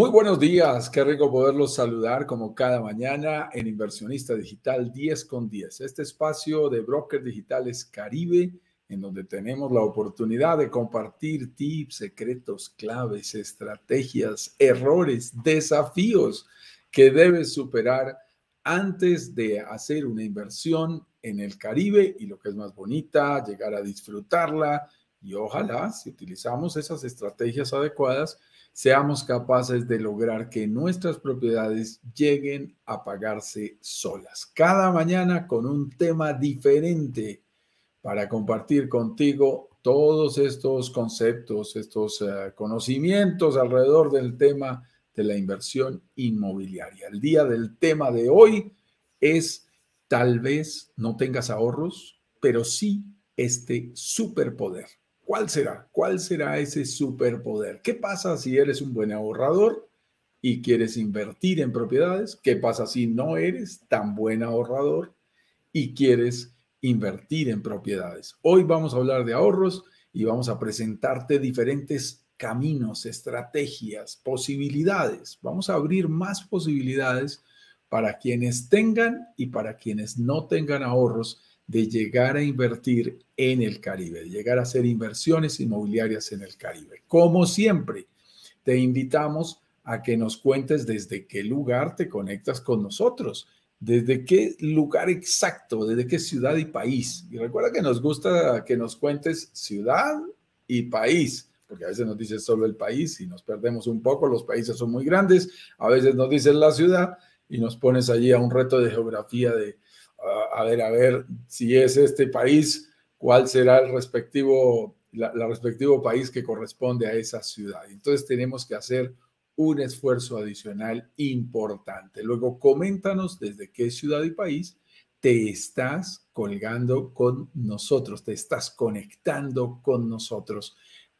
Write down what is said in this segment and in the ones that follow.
Muy buenos días, qué rico poderlos saludar como cada mañana en Inversionista Digital 10 con 10, este espacio de Brokers Digitales Caribe, en donde tenemos la oportunidad de compartir tips, secretos, claves, estrategias, errores, desafíos que debes superar antes de hacer una inversión en el Caribe y lo que es más bonita, llegar a disfrutarla. Y ojalá si utilizamos esas estrategias adecuadas, seamos capaces de lograr que nuestras propiedades lleguen a pagarse solas. Cada mañana con un tema diferente para compartir contigo todos estos conceptos, estos eh, conocimientos alrededor del tema de la inversión inmobiliaria. El día del tema de hoy es tal vez no tengas ahorros, pero sí este superpoder. ¿Cuál será? ¿Cuál será ese superpoder? ¿Qué pasa si eres un buen ahorrador y quieres invertir en propiedades? ¿Qué pasa si no eres tan buen ahorrador y quieres invertir en propiedades? Hoy vamos a hablar de ahorros y vamos a presentarte diferentes caminos, estrategias, posibilidades. Vamos a abrir más posibilidades para quienes tengan y para quienes no tengan ahorros de llegar a invertir en el Caribe, de llegar a hacer inversiones inmobiliarias en el Caribe. Como siempre, te invitamos a que nos cuentes desde qué lugar te conectas con nosotros, desde qué lugar exacto, desde qué ciudad y país. Y recuerda que nos gusta que nos cuentes ciudad y país, porque a veces nos dices solo el país y nos perdemos un poco, los países son muy grandes, a veces nos dices la ciudad y nos pones allí a un reto de geografía de a ver, a ver si es este país, cuál será el respectivo, la, respectivo país que corresponde a esa ciudad. Entonces tenemos que hacer un esfuerzo adicional importante. Luego, coméntanos desde qué ciudad y país te estás colgando con nosotros, te estás conectando con nosotros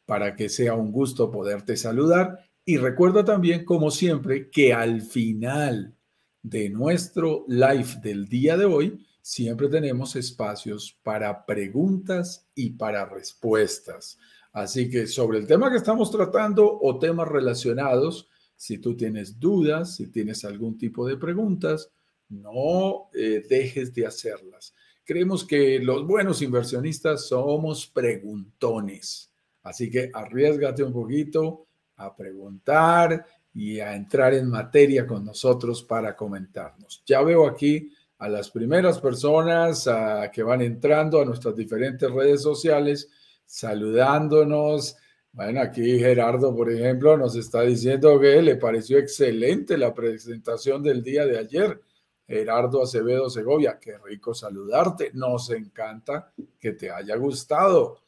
para que sea un gusto poderte saludar. Y recuerda también, como siempre, que al final de nuestro live del día de hoy, siempre tenemos espacios para preguntas y para respuestas. Así que sobre el tema que estamos tratando o temas relacionados, si tú tienes dudas, si tienes algún tipo de preguntas, no eh, dejes de hacerlas. Creemos que los buenos inversionistas somos preguntones. Así que arriesgate un poquito a preguntar y a entrar en materia con nosotros para comentarnos. Ya veo aquí a las primeras personas que van entrando a nuestras diferentes redes sociales, saludándonos. Bueno, aquí Gerardo, por ejemplo, nos está diciendo que le pareció excelente la presentación del día de ayer. Gerardo Acevedo Segovia, qué rico saludarte. Nos encanta que te haya gustado.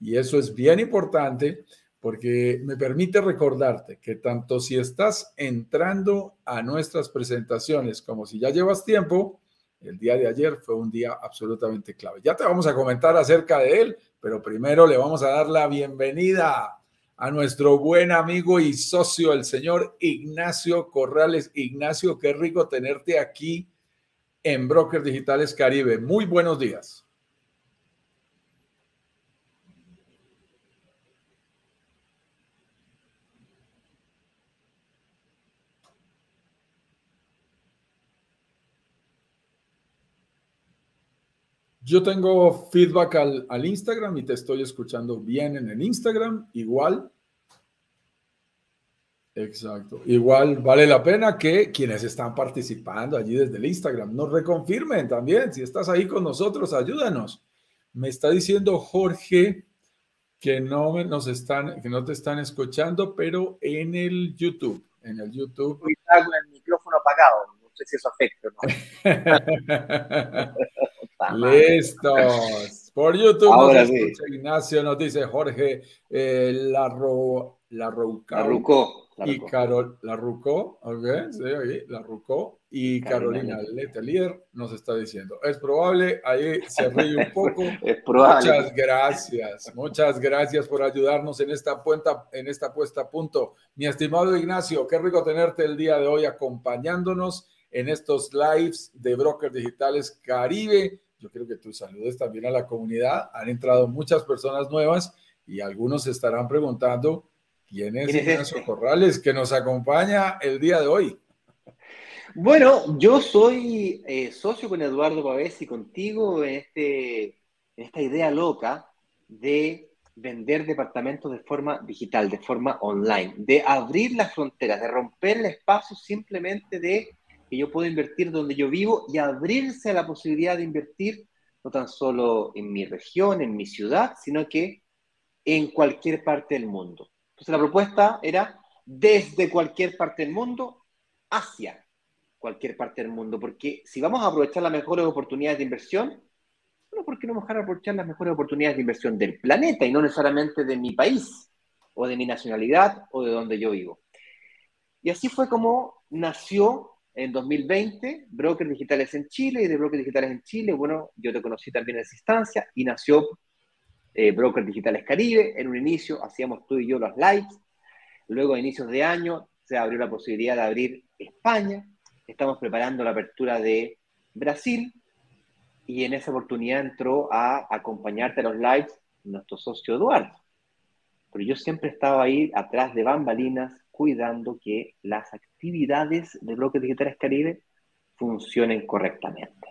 Y eso es bien importante porque me permite recordarte que tanto si estás entrando a nuestras presentaciones como si ya llevas tiempo, el día de ayer fue un día absolutamente clave. Ya te vamos a comentar acerca de él, pero primero le vamos a dar la bienvenida a nuestro buen amigo y socio, el señor Ignacio Corrales. Ignacio, qué rico tenerte aquí en Brokers Digitales Caribe. Muy buenos días. Yo tengo feedback al, al, Instagram y te estoy escuchando bien en el Instagram. Igual. Exacto. Igual vale la pena que quienes están participando allí desde el Instagram nos reconfirmen también. Si estás ahí con nosotros, ayúdanos. Me está diciendo Jorge que no nos están, que no te están escuchando, pero en el YouTube, en el YouTube. el micrófono apagado. No sé si eso afecta. ¿no? Listos. Por YouTube Ahora Ignacio, nos dice Jorge eh, la, ro, la, Rucó. Y Carol, la Rucó, ok, sí, ahí, la Rucó. Y Carolina, Letelier nos está diciendo, es probable, ahí se ríe un poco. es probable. Muchas gracias, muchas gracias por ayudarnos en esta, puesta, en esta puesta a punto. Mi estimado Ignacio, qué rico tenerte el día de hoy acompañándonos en estos lives de Brokers Digitales Caribe yo quiero que tú saludes también a la comunidad. Han entrado muchas personas nuevas y algunos se estarán preguntando ¿Quién es Ignacio este? Corrales que nos acompaña el día de hoy? Bueno, yo soy eh, socio con Eduardo Pavés y contigo en, este, en esta idea loca de vender departamentos de forma digital, de forma online, de abrir las fronteras, de romper el espacio simplemente de que yo puedo invertir donde yo vivo y abrirse a la posibilidad de invertir no tan solo en mi región, en mi ciudad, sino que en cualquier parte del mundo. Entonces la propuesta era desde cualquier parte del mundo hacia cualquier parte del mundo, porque si vamos a aprovechar las mejores oportunidades de inversión, bueno, ¿por qué no dejar aprovechar las mejores oportunidades de inversión del planeta y no necesariamente de mi país o de mi nacionalidad o de donde yo vivo? Y así fue como nació en 2020 Brokers Digitales en Chile y de Brokers Digitales en Chile, bueno, yo te conocí también en esa instancia y nació eh, Brokers Digitales Caribe. En un inicio hacíamos tú y yo los lives. Luego, a inicios de año, se abrió la posibilidad de abrir España. Estamos preparando la apertura de Brasil. Y en esa oportunidad entró a acompañarte a los lives nuestro socio Eduardo. Pero yo siempre estaba ahí atrás de bambalinas, cuidando que las actividades de Brokers Digitales Caribe funcionen correctamente.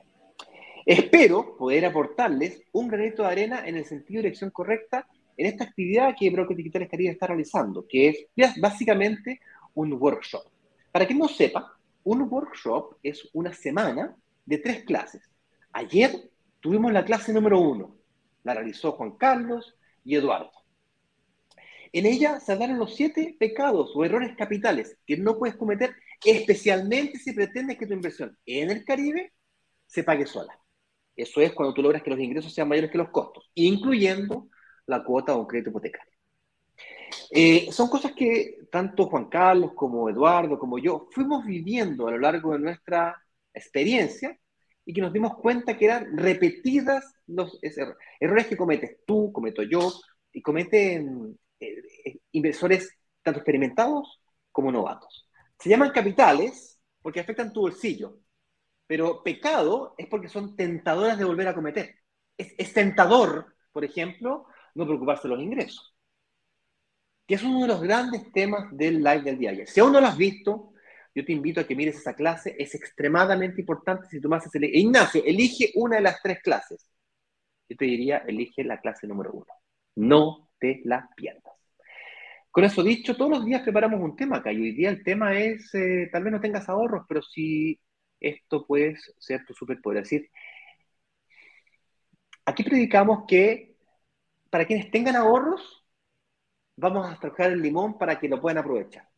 Espero poder aportarles un granito de arena en el sentido de dirección correcta en esta actividad que Brokers Digitales Caribe está realizando, que es básicamente un workshop. Para quien no sepa, un workshop es una semana de tres clases. Ayer tuvimos la clase número uno, la realizó Juan Carlos y Eduardo. En ella se hablaron los siete pecados o errores capitales que no puedes cometer, especialmente si pretendes que tu inversión en el Caribe se pague sola. Eso es cuando tú logras que los ingresos sean mayores que los costos, incluyendo la cuota de un crédito hipotecario. Eh, son cosas que tanto Juan Carlos como Eduardo como yo fuimos viviendo a lo largo de nuestra experiencia y que nos dimos cuenta que eran repetidas los errores que cometes tú, cometo yo y cometen eh, eh, inversores tanto experimentados como novatos. Se llaman capitales porque afectan tu bolsillo, pero pecado es porque son tentadoras de volver a cometer. Es, tentador, por ejemplo, no preocuparse de los ingresos, que es uno de los grandes temas del live del día ayer. Si aún no lo has visto, yo te invito a que mires esa clase, es extremadamente importante si tú me haces el... Ignacio, elige una de las tres clases. Yo te diría, elige la clase número uno. No te la pierdas. Con eso dicho, todos los días preparamos un tema acá y hoy día el tema es, eh, tal vez no tengas ahorros, pero si esto puede ser tu superpoder. Es decir, aquí predicamos que para quienes tengan ahorros, vamos a trabajar el limón para que lo puedan aprovechar.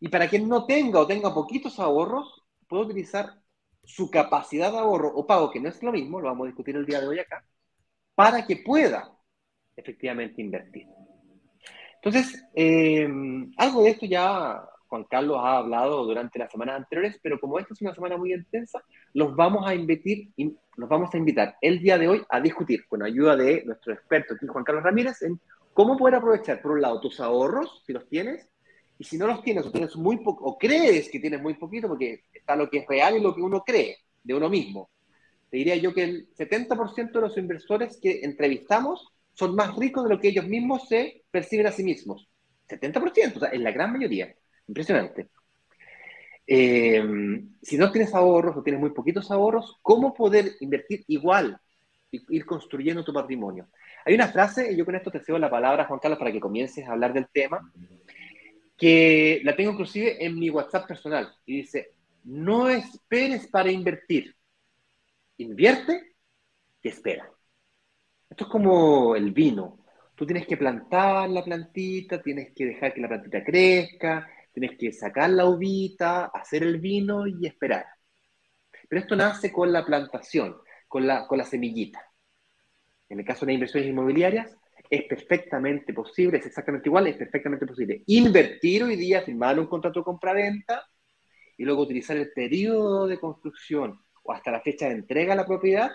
Y para quien no tenga o tenga poquitos ahorros, puede utilizar su capacidad de ahorro o pago, que no es lo mismo, lo vamos a discutir el día de hoy acá, para que pueda efectivamente invertir. Entonces, eh, algo de esto ya Juan Carlos ha hablado durante las semanas anteriores, pero como esta es una semana muy intensa, los vamos a invitar, nos vamos a invitar el día de hoy a discutir con ayuda de nuestro experto aquí, Juan Carlos Ramírez, en cómo poder aprovechar, por un lado, tus ahorros, si los tienes, y si no los tienes o tienes muy poco, o crees que tienes muy poquito, porque está lo que es real y lo que uno cree de uno mismo. Te diría yo que el 70% de los inversores que entrevistamos son más ricos de lo que ellos mismos se perciben a sí mismos. 70%, o sea, en la gran mayoría. Impresionante. Eh, si no tienes ahorros o tienes muy poquitos ahorros, ¿cómo poder invertir igual y ir construyendo tu patrimonio? Hay una frase, y yo con esto te cedo la palabra, Juan Carlos, para que comiences a hablar del tema, que la tengo inclusive en mi WhatsApp personal, y dice, no esperes para invertir, invierte y espera. Esto es como el vino. Tú tienes que plantar la plantita, tienes que dejar que la plantita crezca, Tienes que sacar la uvita, hacer el vino y esperar. Pero esto nace con la plantación, con la, con la semillita. En el caso de las inversiones inmobiliarias, es perfectamente posible, es exactamente igual, es perfectamente posible invertir hoy día, firmar un contrato de compra-venta y luego utilizar el periodo de construcción o hasta la fecha de entrega a la propiedad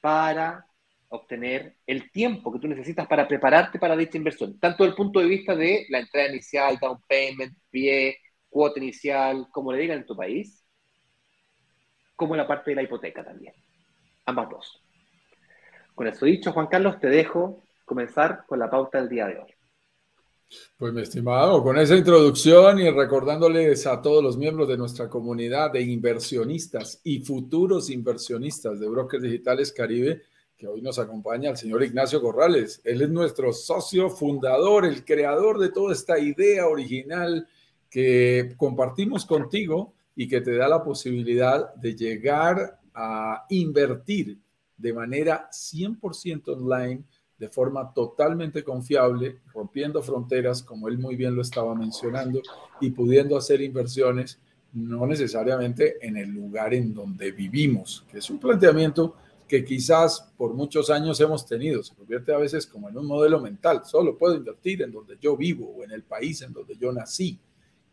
para obtener el tiempo que tú necesitas para prepararte para dicha inversión, tanto desde el punto de vista de la entrada inicial, down payment, pie, cuota inicial, como le digan en tu país, como la parte de la hipoteca también. Ambas dos. Con eso dicho, Juan Carlos, te dejo comenzar con la pauta del día de hoy. Pues mi estimado, con esa introducción y recordándoles a todos los miembros de nuestra comunidad de inversionistas y futuros inversionistas de Brokers Digitales Caribe, que hoy nos acompaña el señor Ignacio Corrales. Él es nuestro socio fundador, el creador de toda esta idea original que compartimos contigo y que te da la posibilidad de llegar a invertir de manera 100% online de forma totalmente confiable, rompiendo fronteras, como él muy bien lo estaba mencionando, y pudiendo hacer inversiones no necesariamente en el lugar en donde vivimos, que es un planteamiento que quizás por muchos años hemos tenido. Se convierte a veces como en un modelo mental. Solo puedo invertir en donde yo vivo o en el país en donde yo nací.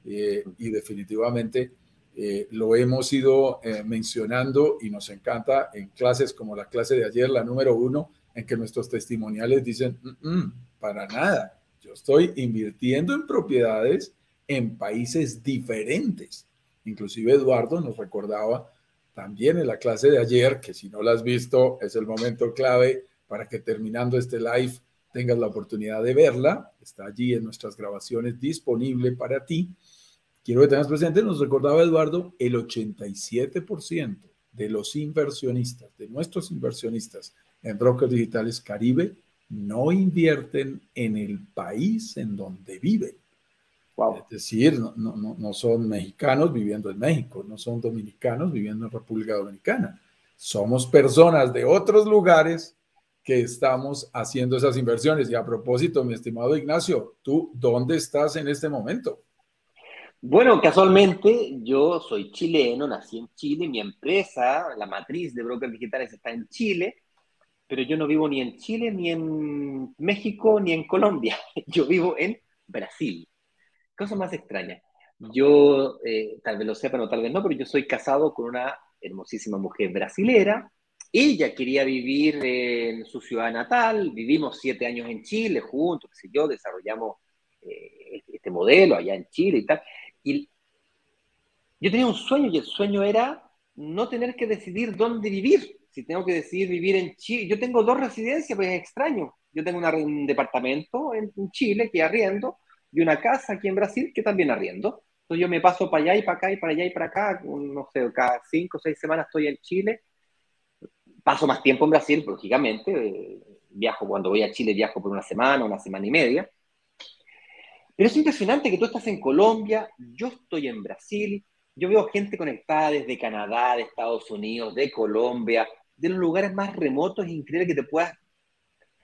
Eh, y definitivamente eh, lo hemos ido eh, mencionando y nos encanta en clases como la clase de ayer, la número uno, en que nuestros testimoniales dicen, para nada, yo estoy invirtiendo en propiedades en países diferentes. Inclusive Eduardo nos recordaba también en la clase de ayer, que si no la has visto, es el momento clave para que terminando este live tengas la oportunidad de verla. Está allí en nuestras grabaciones disponible para ti. Quiero que tengas presente, nos recordaba Eduardo, el 87% de los inversionistas, de nuestros inversionistas en brokers digitales Caribe no invierten en el país en donde viven. Es decir, no, no, no, son mexicanos viviendo en México, no son dominicanos viviendo en República Dominicana. Somos personas de otros lugares que estamos haciendo esas inversiones. Y a propósito, mi estimado Ignacio, ¿tú dónde estás en este momento? Bueno, casualmente yo soy chileno, nací en Chile, mi empresa, la matriz de brokers digitales está en Chile, pero yo no vivo ni en Chile, ni en México, ni en Colombia. Yo vivo en Brasil. Cosa más extraña. Yo, eh, tal vez lo sepan o tal vez no, pero yo soy casado con una hermosísima mujer brasilera. Ella quería vivir en su ciudad natal, vivimos siete años en Chile juntos, qué sé yo, desarrollamos eh, este modelo allá en Chile y tal. Y yo tenía un sueño y el sueño era no tener que decidir dónde vivir si tengo que decidir vivir en Chile, yo tengo dos residencias, pues es extraño. Yo tengo un departamento en, Chile que arriendo y una casa aquí en Brasil que también arriendo. Entonces yo me paso para allá y para acá y para allá y para acá, no sé, cada cinco o seis semanas estoy en Chile. Paso más tiempo en Brasil, lógicamente. Eh, viajo cuando voy a Chile, viajo por una semana, una semana y media. Pero es impresionante que tú estás en Colombia, yo estoy en Brasil, yo veo gente conectada desde Canadá, de Estados Unidos, de Colombia, de los lugares más remotos e increíbles que te puedas.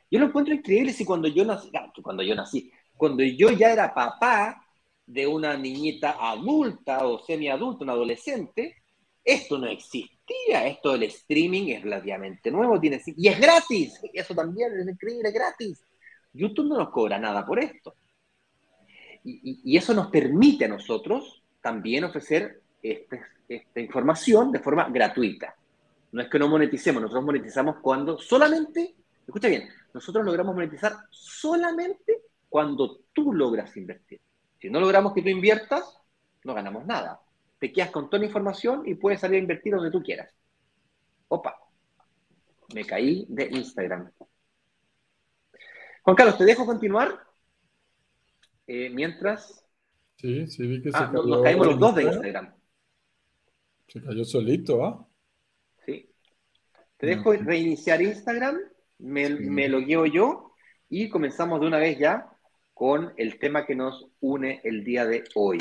Yo lo encuentro increíble si cuando yo nací, cuando yo nací, cuando yo ya era papá de una niñita adulta o semiadulta, un adolescente, esto no existía. Esto del streaming es relativamente nuevo, tiene, y es gratis. Eso también es increíble, gratis. YouTube no nos cobra nada por esto. Y, y eso nos permite a nosotros también ofrecer este, esta información de forma gratuita. No es que no moneticemos, nosotros monetizamos cuando solamente, escucha bien, nosotros logramos monetizar solamente cuando tú logras invertir. Si no logramos que tú inviertas, no ganamos nada. Te quedas con toda la información y puedes salir a invertir donde tú quieras. Opa, me caí de Instagram. Juan Carlos, te dejo continuar. Eh, mientras. Sí, sí, vi que se ah, Nos caímos los dos de Instagram. Se cayó solito, ¿ah? Te dejo reiniciar Instagram, me, me lo guío yo y comenzamos de una vez ya con el tema que nos une el día de hoy.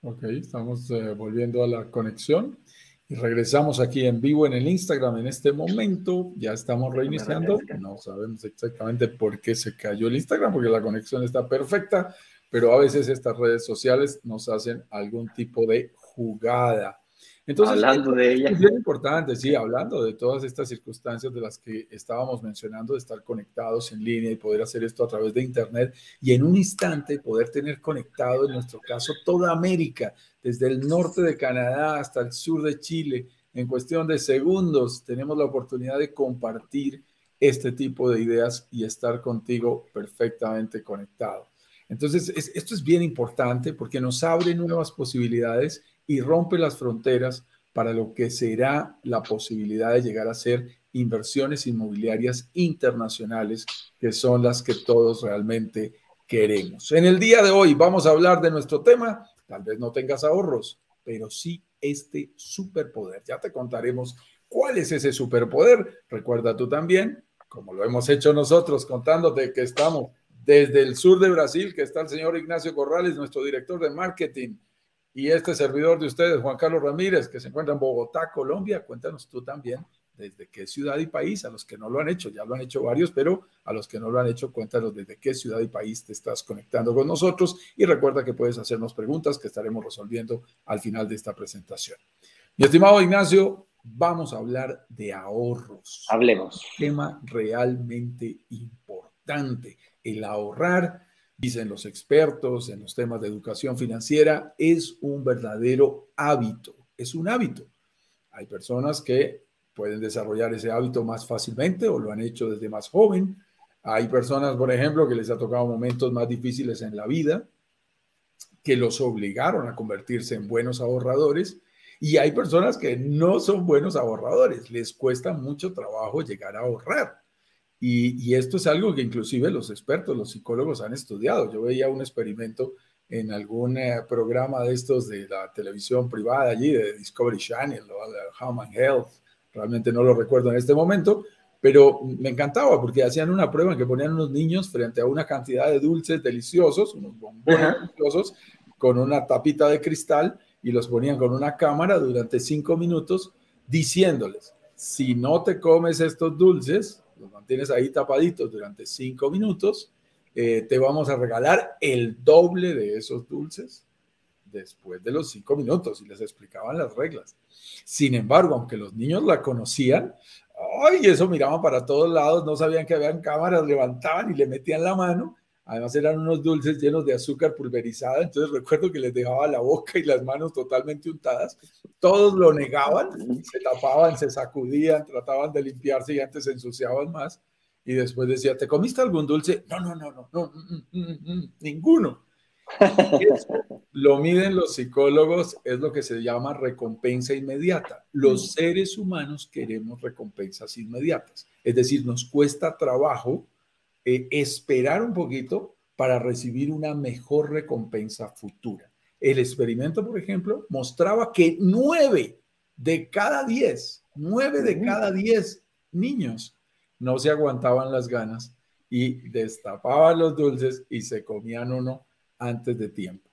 Ok, estamos eh, volviendo a la conexión y regresamos aquí en vivo en el Instagram en este momento. Ya estamos reiniciando. No sabemos exactamente por qué se cayó el Instagram, porque la conexión está perfecta, pero a veces estas redes sociales nos hacen algún tipo de jugada. Entonces, hablando de ella. Es bien importante, sí, hablando de todas estas circunstancias de las que estábamos mencionando, de estar conectados en línea y poder hacer esto a través de Internet y en un instante poder tener conectado, en nuestro caso, toda América, desde el norte de Canadá hasta el sur de Chile. En cuestión de segundos, tenemos la oportunidad de compartir este tipo de ideas y estar contigo perfectamente conectado. Entonces, esto es bien importante porque nos abre nuevas posibilidades y rompe las fronteras para lo que será la posibilidad de llegar a ser inversiones inmobiliarias internacionales, que son las que todos realmente queremos. En el día de hoy vamos a hablar de nuestro tema. Tal vez no tengas ahorros, pero sí este superpoder. Ya te contaremos cuál es ese superpoder. Recuerda tú también, como lo hemos hecho nosotros, contándote que estamos desde el sur de Brasil, que está el señor Ignacio Corrales, nuestro director de marketing, y este servidor de ustedes, Juan Carlos Ramírez, que se encuentra en Bogotá, Colombia. Cuéntanos tú también desde qué ciudad y país, a los que no lo han hecho, ya lo han hecho varios, pero a los que no lo han hecho, cuéntanos desde qué ciudad y país te estás conectando con nosotros y recuerda que puedes hacernos preguntas que estaremos resolviendo al final de esta presentación. Mi estimado Ignacio, vamos a hablar de ahorros. Hablemos. tema realmente importante. El ahorrar, dicen los expertos en los temas de educación financiera, es un verdadero hábito. Es un hábito. Hay personas que pueden desarrollar ese hábito más fácilmente o lo han hecho desde más joven. Hay personas, por ejemplo, que les ha tocado momentos más difíciles en la vida, que los obligaron a convertirse en buenos ahorradores. Y hay personas que no son buenos ahorradores, les cuesta mucho trabajo llegar a ahorrar. Y, y, esto es algo que inclusive los expertos, los psicólogos han estudiado. Yo veía un experimento en algún eh, programa de estos de la televisión privada allí, de Discovery Channel o de Human Health, realmente no lo recuerdo en este momento, pero me encantaba porque hacían una prueba en que ponían unos niños frente a una cantidad de dulces deliciosos, unos bombones deliciosos, con una tapita de cristal y los ponían con una cámara durante cinco minutos diciéndoles, si no te comes estos dulces, los mantienes ahí tapaditos durante cinco minutos, eh, te vamos a regalar el doble de esos dulces después de los cinco minutos y les explicaban las reglas. Sin embargo, aunque los niños la conocían, ¡ay! Eso miraban para todos lados, no sabían que habían cámaras, levantaban y le metían la mano. Además eran unos dulces llenos de azúcar pulverizada, entonces recuerdo que les dejaba la boca y las manos totalmente untadas. Todos lo negaban, se tapaban, se sacudían, trataban de limpiarse y antes se ensuciaban más. Y después decía, ¿te comiste algún dulce? No, no, no, no, no, mm, mm, mm, ninguno lo miden los psicólogos, es lo que se llama recompensa inmediata. Los seres humanos queremos recompensas inmediatas. Es decir, nos cuesta trabajo eh, esperar un poquito para recibir una mejor recompensa futura. El experimento, por ejemplo, mostraba que nueve de cada diez, nueve de cada diez niños no se aguantaban las ganas y destapaban los dulces y se comían uno antes de tiempo.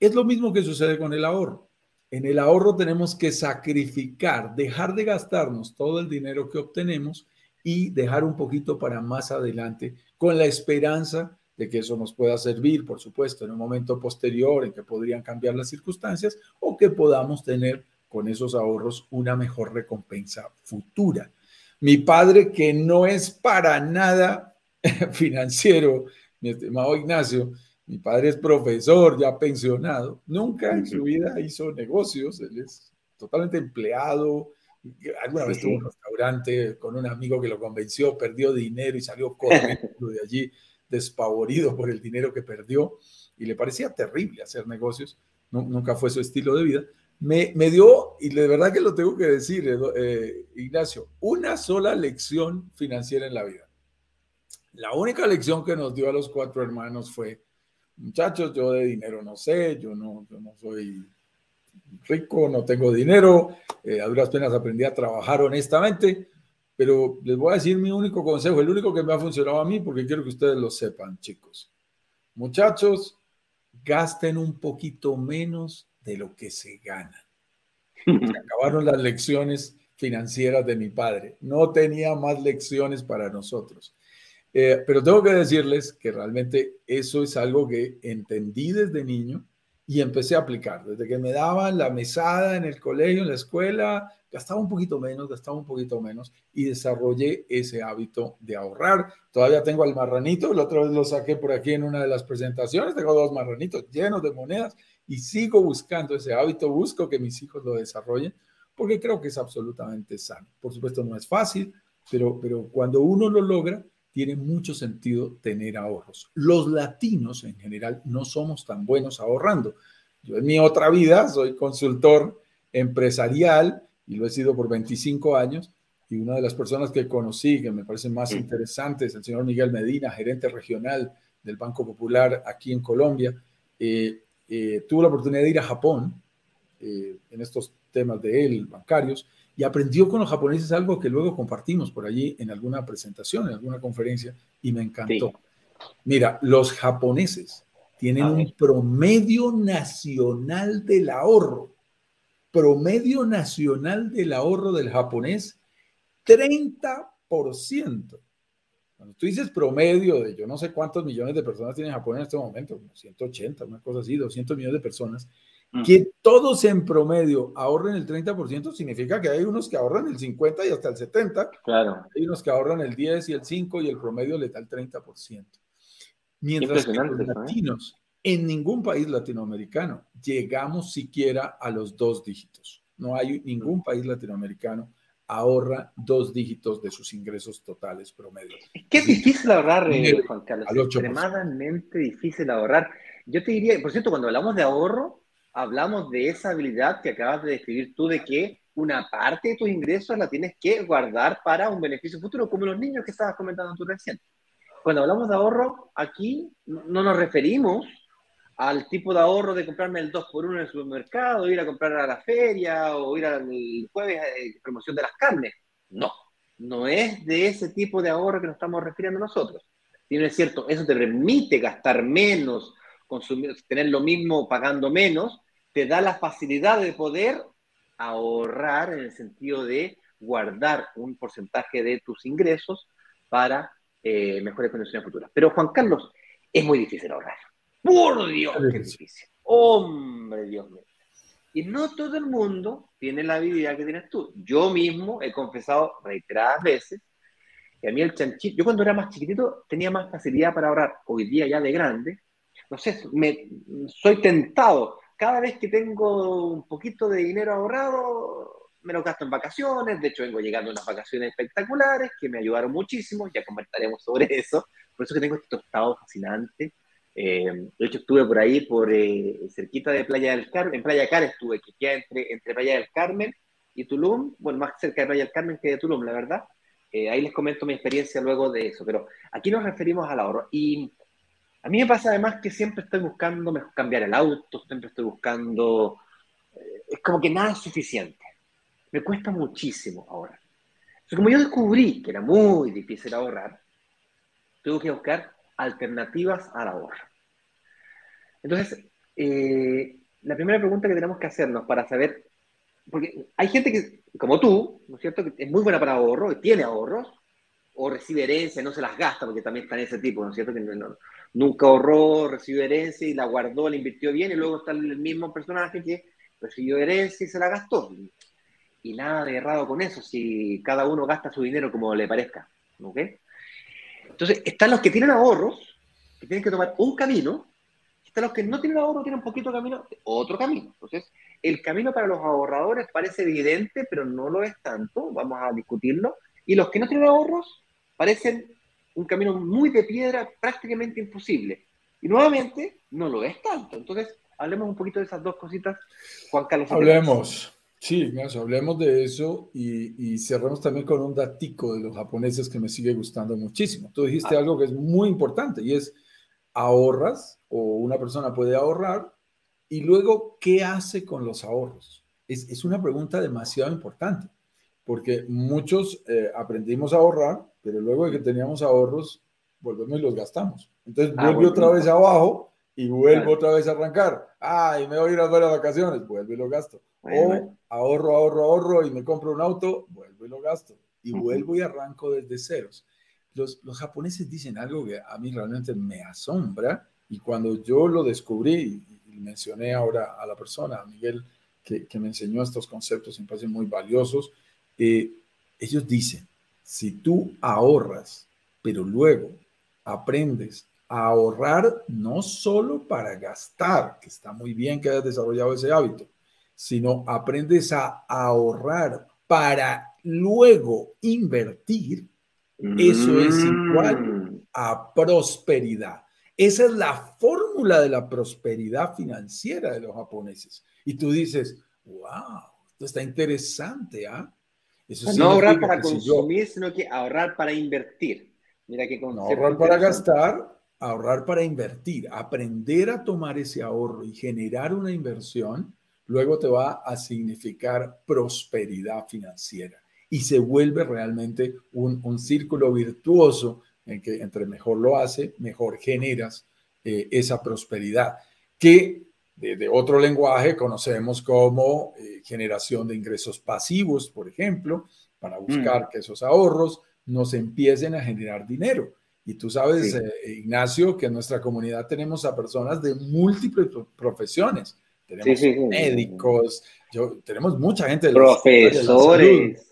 Es lo mismo que sucede con el ahorro. En el ahorro tenemos que sacrificar, dejar de gastarnos todo el dinero que obtenemos y dejar un poquito para más adelante con la esperanza de que eso nos pueda servir, por supuesto, en un momento posterior en que podrían cambiar las circunstancias o que podamos tener con esos ahorros una mejor recompensa futura. Mi padre, que no es para nada financiero, mi estimado Ignacio, mi padre es profesor, ya pensionado. Nunca en su vida hizo negocios. Él es totalmente empleado. Alguna vez tuvo un restaurante con un amigo que lo convenció, perdió dinero y salió corriendo de allí despavorido por el dinero que perdió. Y le parecía terrible hacer negocios. nunca fue su estilo de vida. Me, me, dio, y de verdad que lo tengo que decir, eh, Ignacio, una sola lección financiera en la vida. La única lección que nos dio a los cuatro hermanos fue muchachos, yo de dinero no sé, yo no, no soy rico, no tengo dinero, eh, a duras penas aprendí a trabajar honestamente, pero les voy a decir mi único consejo, el único que me ha funcionado a mí, porque quiero que ustedes lo sepan, chicos. Muchachos, gasten un poquito menos de lo que se gana. Se acabaron las lecciones financieras de mi padre. No tenía más lecciones para nosotros. Eh, pero tengo que decirles que realmente eso es algo que entendí desde niño y empecé a aplicar. Desde que me daban la mesada en el colegio, en la escuela, gastaba un poquito menos, gastaba un poquito menos y desarrollé ese hábito de ahorrar. Todavía tengo al marranito, la otra vez lo saqué por aquí en una de las presentaciones, tengo dos marranitos llenos de monedas y sigo buscando ese hábito, busco que mis hijos lo desarrollen porque creo que es absolutamente sano. Por supuesto no es fácil, pero, pero cuando uno lo logra, tiene mucho sentido tener ahorros. Los latinos en general no somos tan buenos ahorrando. Yo en mi otra vida soy consultor empresarial y lo he sido por 25 años y una de las personas que conocí que me parecen más interesantes, el señor Miguel Medina, gerente regional del Banco Popular aquí en Colombia, eh, eh, tuvo la oportunidad de ir a Japón eh, en estos temas de él, bancarios, y aprendió con los japoneses algo que luego compartimos por allí en alguna presentación, en alguna conferencia, y me encantó. Mira, los japoneses tienen un promedio nacional del ahorro, promedio nacional del ahorro del japonés, 30%. Cuando tú dices promedio de yo no sé cuántos millones de personas tiene Japón en este momento, 180, una cosa así, 200 millones de personas. Que todos en promedio ahorren el 30%, significa que hay unos que ahorran el 50 y hasta el 70. Claro. Hay unos que ahorran el 10 y el 5 y el promedio le da el 30%. Mientras que los ¿eh? latinos, en ningún país latinoamericano llegamos siquiera a los dos dígitos. No hay ningún país latinoamericano ahorra dos dígitos de sus ingresos totales promedio. Es que es difícil ahorrar, eh, Juan Carlos. Extremadamente difícil ahorrar. Yo te diría, por cierto, cuando hablamos de ahorro, hablamos de esa habilidad que acabas de describir tú de que una parte de tus ingresos la tienes que guardar para un beneficio futuro, como los niños que estabas comentando tú recién. Cuando hablamos de ahorro, aquí no nos referimos al tipo de ahorro de comprarme el 2x1 en el supermercado, ir a comprar a la feria o ir al jueves a eh, promoción de las carnes. No, no es de ese tipo de ahorro que nos estamos refiriendo nosotros. Si es cierto, eso te permite gastar menos, consumir, tener lo mismo pagando menos, te da la facilidad de poder ahorrar en el sentido de guardar un porcentaje de tus ingresos para eh, mejores condiciones futuras. Pero Juan Carlos, es muy difícil ahorrar. Por Dios, qué difícil. Hombre, Dios mío. Y no todo el mundo tiene la habilidad que tienes tú. Yo mismo he confesado reiteradas veces que a mí el chanchito, yo cuando era más chiquitito tenía más facilidad para ahorrar. Hoy día ya de grande, no sé, me, soy tentado. Cada vez que tengo un poquito de dinero ahorrado, me lo gasto en vacaciones. De hecho, vengo llegando a unas vacaciones espectaculares que me ayudaron muchísimo. Ya comentaremos sobre eso. Por eso que tengo este tostado fascinante eh, de hecho, estuve por ahí, por eh, cerquita de Playa del Carmen, en Playa Car estuve, que queda entre, entre Playa del Carmen y Tulum, bueno, más cerca de Playa del Carmen que de Tulum, la verdad. Eh, ahí les comento mi experiencia luego de eso, pero aquí nos referimos al ahorro. Y a mí me pasa además que siempre estoy buscando cambiar el auto, siempre estoy buscando, es como que nada es suficiente. Me cuesta muchísimo ahorrar. Entonces, como yo descubrí que era muy difícil ahorrar, tuve que buscar alternativas al ahorro. Entonces, eh, la primera pregunta que tenemos que hacernos para saber, porque hay gente que, como tú, ¿no es cierto?, que es muy buena para ahorro, y tiene ahorros, o recibe herencia, no se las gasta, porque también está en ese tipo, ¿no es cierto?, que nunca ahorró, recibió herencia y la guardó, la invirtió bien, y luego está el mismo personaje que recibió herencia y se la gastó. Y nada de errado con eso, si cada uno gasta su dinero como le parezca, ¿ok? Entonces, están los que tienen ahorros, que tienen que tomar un camino, están los que no tienen ahorro, tienen un poquito de camino, otro camino. Entonces, el camino para los ahorradores parece evidente, pero no lo es tanto, vamos a discutirlo. Y los que no tienen ahorros parecen un camino muy de piedra, prácticamente imposible. Y nuevamente, no lo es tanto. Entonces, hablemos un poquito de esas dos cositas, Juan Carlos. Hablemos. Sí, hablemos de eso y, y, cerremos también con un datico de los japoneses que me sigue gustando muchísimo. Tú dijiste ah. algo que es muy importante y es ahorras o una persona puede ahorrar y luego, ¿qué hace con los ahorros? Es, es una pregunta demasiado importante porque muchos eh, aprendimos a ahorrar, pero luego de que teníamos ahorros, volvemos y los gastamos. Entonces ah, vuelve otra vez abajo y vuelvo otra vez a arrancar. Ay, me voy a ir a ver las vacaciones, vuelvo y lo gasto o ahorro, ahorro, ahorro y me compro un auto, vuelvo y lo gasto. Y vuelvo y arranco desde ceros. Los, los japoneses dicen algo que a mí realmente me asombra y cuando yo lo descubrí y, mencioné ahora a la persona, a Miguel, que, que, me enseñó estos conceptos, me parecen muy valiosos, eh, ellos dicen, si tú ahorras, pero luego aprendes a ahorrar no solo para gastar, que está muy bien que hayas desarrollado ese hábito, sino aprendes a ahorrar para luego invertir, eso es igual mm. a prosperidad. Esa es la fórmula de la prosperidad financiera de los japoneses. Y tú dices, wow, esto está interesante, ¿ah? No ahorrar para consumir, sino que ahorrar para invertir. Mira qué No ahorrar para gastar, ahorrar para invertir. Aprender a tomar ese ahorro y generar una inversión, luego te va a significar prosperidad financiera y se vuelve realmente un, un círculo virtuoso en que entre mejor lo hace, mejor generas eh, esa prosperidad, que de, otro lenguaje conocemos como eh, generación de ingresos pasivos, por ejemplo, para buscar mm. que esos ahorros nos empiecen a generar dinero. Y tú sabes, eh, Ignacio, que en nuestra comunidad tenemos a personas de múltiples profesiones. Tenemos médicos, yo, tenemos mucha gente. De profesores.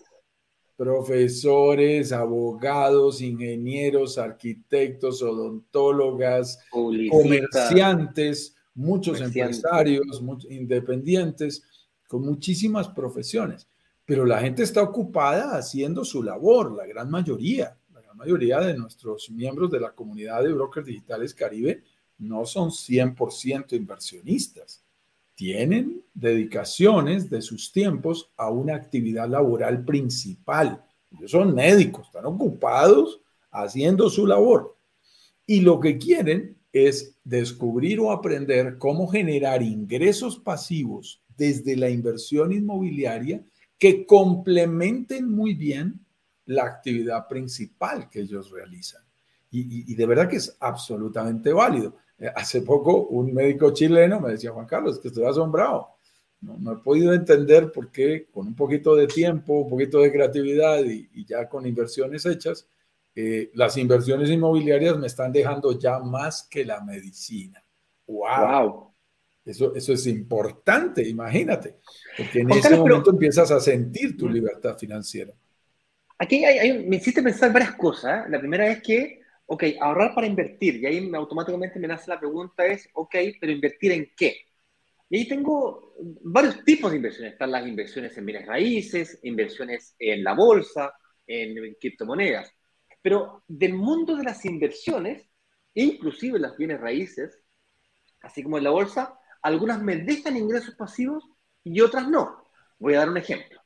profesores, abogados, ingenieros, arquitectos, odontólogas, comerciantes, muchos empresarios, muchos independientes, con muchísimas profesiones. Pero la gente está ocupada haciendo su labor, la gran mayoría. La gran mayoría de nuestros miembros de la comunidad de brokers digitales Caribe no son 100% inversionistas. Tienen dedicaciones de sus tiempos a una actividad laboral principal. Ellos son médicos, están ocupados haciendo su labor. Y lo que quieren es descubrir o aprender cómo generar ingresos pasivos desde la inversión inmobiliaria que complementen muy bien la actividad principal que ellos realizan. Y, de verdad que es absolutamente válido. Eh, hace poco un médico chileno me decía, Juan Carlos, que estoy asombrado. No, no, he podido entender por qué con un poquito de tiempo, un poquito de creatividad y, y ya con inversiones hechas, eh, las inversiones inmobiliarias me están dejando ya más que la medicina. ¡Wow! Eso, eso es importante, imagínate, porque en ese momento empiezas a sentir tu libertad financiera. Aquí me hiciste pensar varias cosas. ¿eh? La primera es que, ok, ahorrar para invertir, y ahí automáticamente me nace la pregunta es, ok, pero invertir en qué? Y ahí tengo varios tipos de inversiones. Están las inversiones en bienes raíces, inversiones en la bolsa, en criptomonedas. Pero del mundo de las inversiones, inclusive las bienes raíces, así como en la bolsa, algunas me dejan ingresos pasivos y otras no. Voy a dar un ejemplo.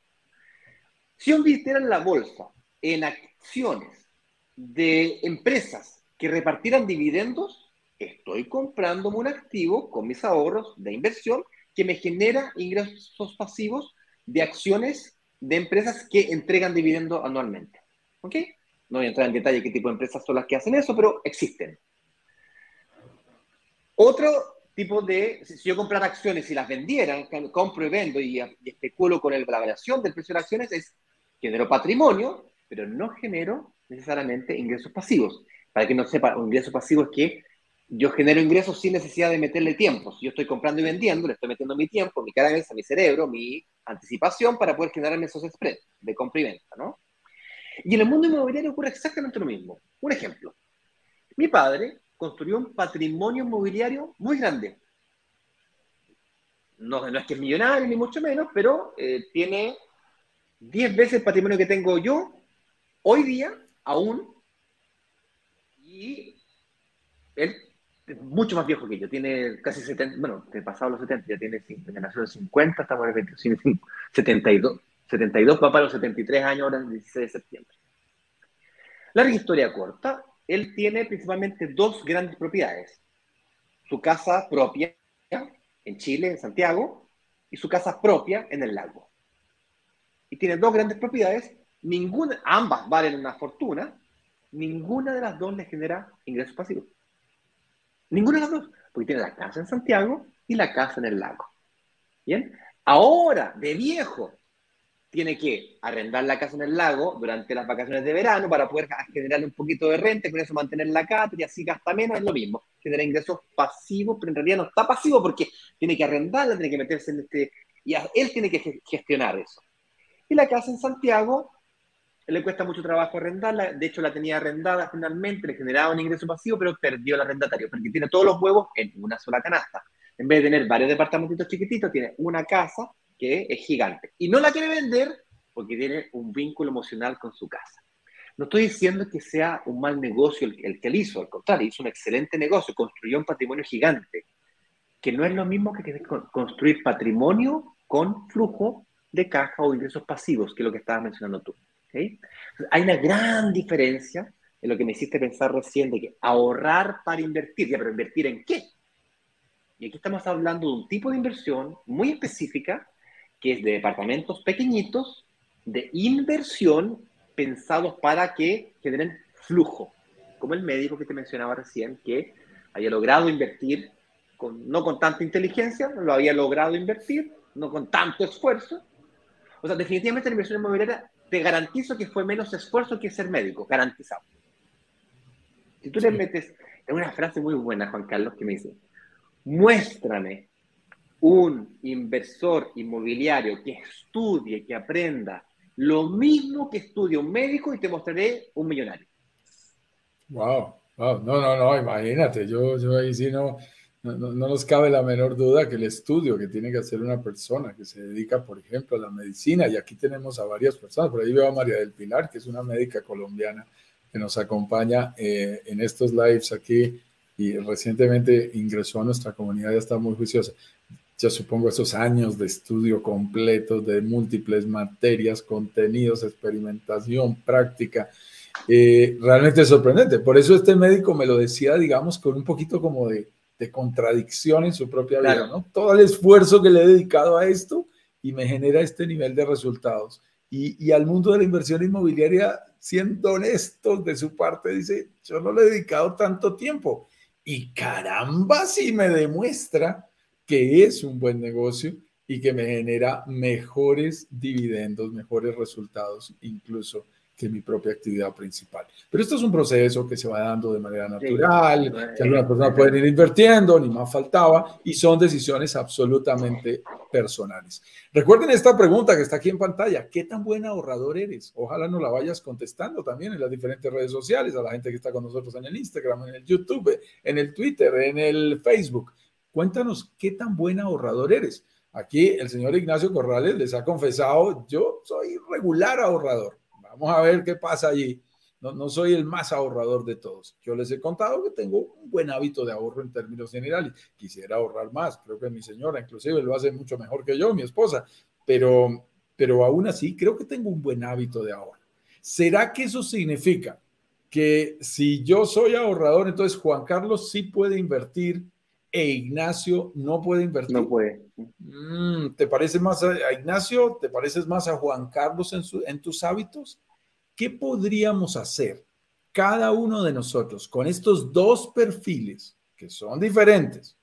Si yo invirtiera en la bolsa en acciones de empresas que repartieran dividendos, estoy comprándome un activo con mis ahorros de inversión que me genera ingresos pasivos de acciones de empresas que entregan dividendos anualmente. ¿Ok? No voy a entrar en detalle qué tipo de empresas son las que hacen eso, pero existen. Otro tipo de, si yo comprara acciones y las vendiera, compro y vendo y, especulo con la variación del precio de las acciones, es genero patrimonio, pero no genero necesariamente ingresos pasivos. Para que no sepa, un ingreso pasivo es que yo genero ingresos sin necesidad de meterle tiempo. Si yo estoy comprando y vendiendo, le estoy metiendo mi tiempo, mi cabeza, mi cerebro, mi anticipación para poder generarme esos spreads de compra y venta, ¿no? Y en el mundo inmobiliario ocurre exactamente lo mismo. Un ejemplo. Mi padre construyó un patrimonio inmobiliario muy grande. No, es que es millonario, ni mucho menos, pero eh, tiene 10 veces el patrimonio que tengo yo hoy día, aún. Y él es mucho más viejo que yo, tiene casi 70, bueno, pasado los 70, ya tiene, nació en 50, estamos en el 72. 72, papá a los 73 años, ahora el 16 de septiembre. Larga historia corta, él tiene principalmente dos grandes propiedades. Su casa propia en Chile, en Santiago, y su casa propia en el lago. Y tiene dos grandes propiedades, ninguna, ambas valen una fortuna, ninguna de las dos le genera ingresos pasivos. Ninguna de las dos, porque tiene la casa en Santiago y la casa en el lago. ¿Bien? Ahora, de viejo, tiene que arrendar la casa en el lago durante las vacaciones de verano para poder generarle un poquito de renta, con eso mantener la casa y así gasta menos, es lo mismo. Genera ingresos pasivos, pero en realidad no está pasivo porque tiene que arrendarla, tiene que meterse en este... Y él tiene que gestionar eso. Y la casa en Santiago, le cuesta mucho trabajo arrendarla, de hecho la tenía arrendada finalmente, le generaba un ingreso pasivo, pero perdió el arrendatario, porque tiene todos los huevos en una sola canasta. En vez de tener varios departamentos chiquititos, tiene una casa que es gigante. Y no la quiere vender porque tiene un vínculo emocional con su casa. No estoy diciendo que sea un mal negocio el, que él hizo, al contrario, hizo un excelente negocio, construyó un patrimonio gigante, que no es lo mismo que construir patrimonio con flujo de caja o ingresos pasivos, que es lo que estabas mencionando tú. Hay una gran diferencia en lo que me hiciste pensar recién de que ahorrar para invertir, ya, pero invertir en qué? Y aquí estamos hablando de un tipo de inversión muy específica, que es de departamentos pequeñitos, de inversión pensados para que generen flujo, como el médico que te mencionaba recién, que haya logrado invertir, con, no con tanta inteligencia, lo había logrado invertir, no con tanto esfuerzo. O sea, definitivamente la inversión inmobiliaria te garantizo que fue menos esfuerzo que ser médico, garantizado. Si tú le metes, en una frase muy buena, Juan Carlos, que me dice, muéstrame un inversor inmobiliario que estudie, que aprenda lo mismo que estudia un médico y te mostraré un millonario. Wow, no, no, no, imagínate, yo, yo ahí sí no, no, no, nos cabe la menor duda que el estudio que tiene que hacer una persona que se dedica, por ejemplo, a la medicina, y aquí tenemos a varias personas, por ahí veo a María del Pilar, que es una médica colombiana que nos acompaña eh, en estos lives aquí y recientemente ingresó a nuestra comunidad, ya está muy juiciosa. Yo supongo esos años de estudio completo de múltiples materias, contenidos, experimentación, práctica, eh, realmente es sorprendente. Por eso este médico me lo decía, digamos, con un poquito como de, de contradicción en su propia vida, ¿no? Todo el esfuerzo que le he dedicado a esto y me genera este nivel de resultados. Y, y al mundo de la inversión inmobiliaria, siendo honestos de su parte, dice, yo no le he dedicado tanto tiempo. Y caramba, si me demuestra que es un buen negocio y que me genera mejores dividendos, mejores resultados, incluso que mi propia actividad principal. Pero esto es un proceso que se va dando de manera natural, que algunas personas pueden ir invirtiendo, ni más faltaba, y son decisiones absolutamente personales. Recuerden esta pregunta que está aquí en pantalla, ¿qué tan buen ahorrador eres? Ojalá no la vayas contestando también en las diferentes redes sociales, a la gente que está con nosotros en el Instagram, en el YouTube, en el Twitter, en el Facebook. Cuéntanos qué tan buen ahorrador eres. Aquí el señor Ignacio Corrales les ha confesado, yo soy regular ahorrador Vamos a ver qué pasa allí. No, no, soy el más ahorrador de todos. Yo les he contado que tengo un buen hábito de ahorro en términos generales. Quisiera ahorrar más. Creo que mi señora inclusive lo hace mucho mejor que yo, mi esposa. Pero, pero aún así creo que tengo un buen hábito de ahorro. ¿Será que eso significa que si yo soy ahorrador, entonces Juan Carlos sí puede invertir e Ignacio no puede invertir? No puede. Mm, ¿Te parece más a Ignacio? ¿Te pareces más a Juan Carlos en, en tus hábitos? ¿Qué podríamos hacer cada uno de nosotros con estos dos perfiles que son diferentes?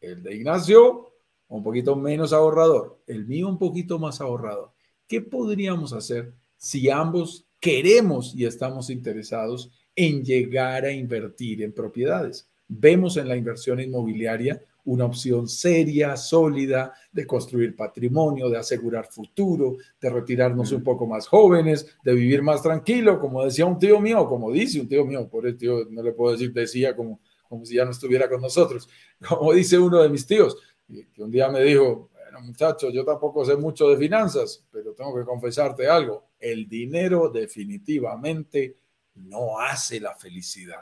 El de Ignacio, un poquito menos ahorrador, el mío un poquito más ahorrador. ¿Qué podríamos hacer si ambos queremos y estamos interesados en llegar a invertir en propiedades? Vemos en la inversión inmobiliaria una opción seria, sólida, de construir patrimonio, de asegurar futuro, de retirarnos un poco más jóvenes, de vivir más tranquilo, como decía un tío mío, como dice un tío mío, por el tío no le puedo decir decía como, como si ya no estuviera con nosotros, como dice uno de mis tíos, que un día me dijo, bueno muchacho, yo tampoco sé mucho de finanzas, pero tengo que confesarte algo, el dinero definitivamente no hace la felicidad,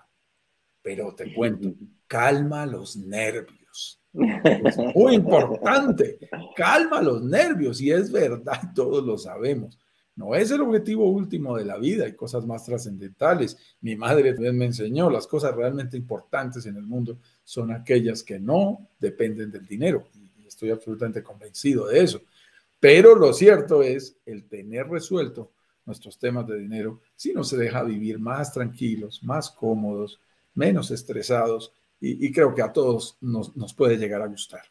pero te cuento, calma los nervios es muy importante. Calma los nervios y es verdad, todos lo sabemos. No es el objetivo último de la vida, hay cosas más trascendentales. Mi madre también me enseñó, las cosas realmente importantes en el mundo son aquellas que no dependen del dinero. Y estoy absolutamente convencido de eso. Pero lo cierto es el tener resuelto nuestros temas de dinero, si nos deja vivir más tranquilos, más cómodos, menos estresados y, creo que a todos nos, nos, puede llegar a gustar.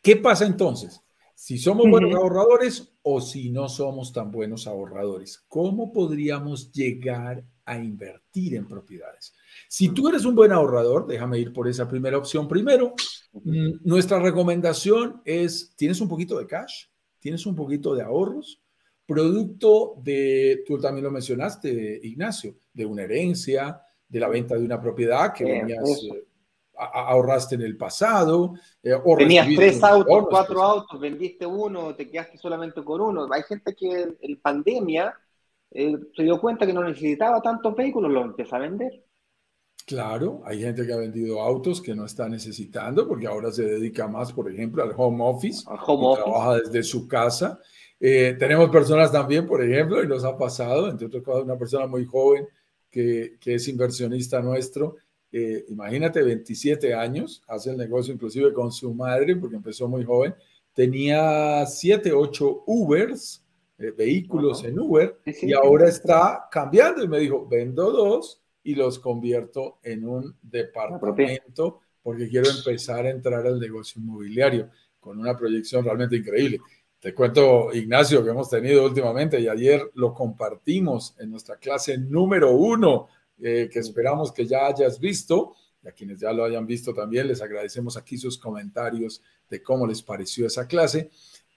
¿Qué pasa entonces? Si somos buenos ahorradores o si no somos tan buenos ahorradores, ¿cómo podríamos llegar a invertir en propiedades? Si tú eres un buen ahorrador, déjame ir por esa primera opción primero. Mm, nuestra recomendación es, ¿tienes un poquito de cash? ¿Tienes un poquito de ahorros? Producto de, tú también lo mencionaste, Ignacio, de una herencia, de la venta de una propiedad que venías, eh, ahorraste en el pasado. Eh, Tenías tres autos, cuatro autos, vendiste uno, te quedaste solamente con uno. Hay gente que en pandemia eh, se dio cuenta que no necesitaba tantos vehículos, los empieza a vender. Claro, hay gente que ha vendido autos que no está necesitando porque ahora se dedica más, por ejemplo, al home office, home trabaja desde su casa Eh, tenemos personas también, por ejemplo, y nos ha pasado, entre otras cosas, una persona muy joven que, que es inversionista nuestro. Eh, imagínate, 27 años, hace el negocio inclusive con su madre, porque empezó muy joven. Tenía 7, 8 Ubers, eh, vehículos en Uber, y ahora está cambiando y me dijo, vendo dos y los convierto en un departamento porque quiero empezar a entrar al negocio inmobiliario con una proyección realmente increíble. Te cuento, Ignacio, que hemos tenido últimamente y ayer lo compartimos en nuestra clase número uno, eh, que esperamos que ya hayas visto. Y a quienes ya lo hayan visto también, les agradecemos aquí sus comentarios de cómo les pareció esa clase.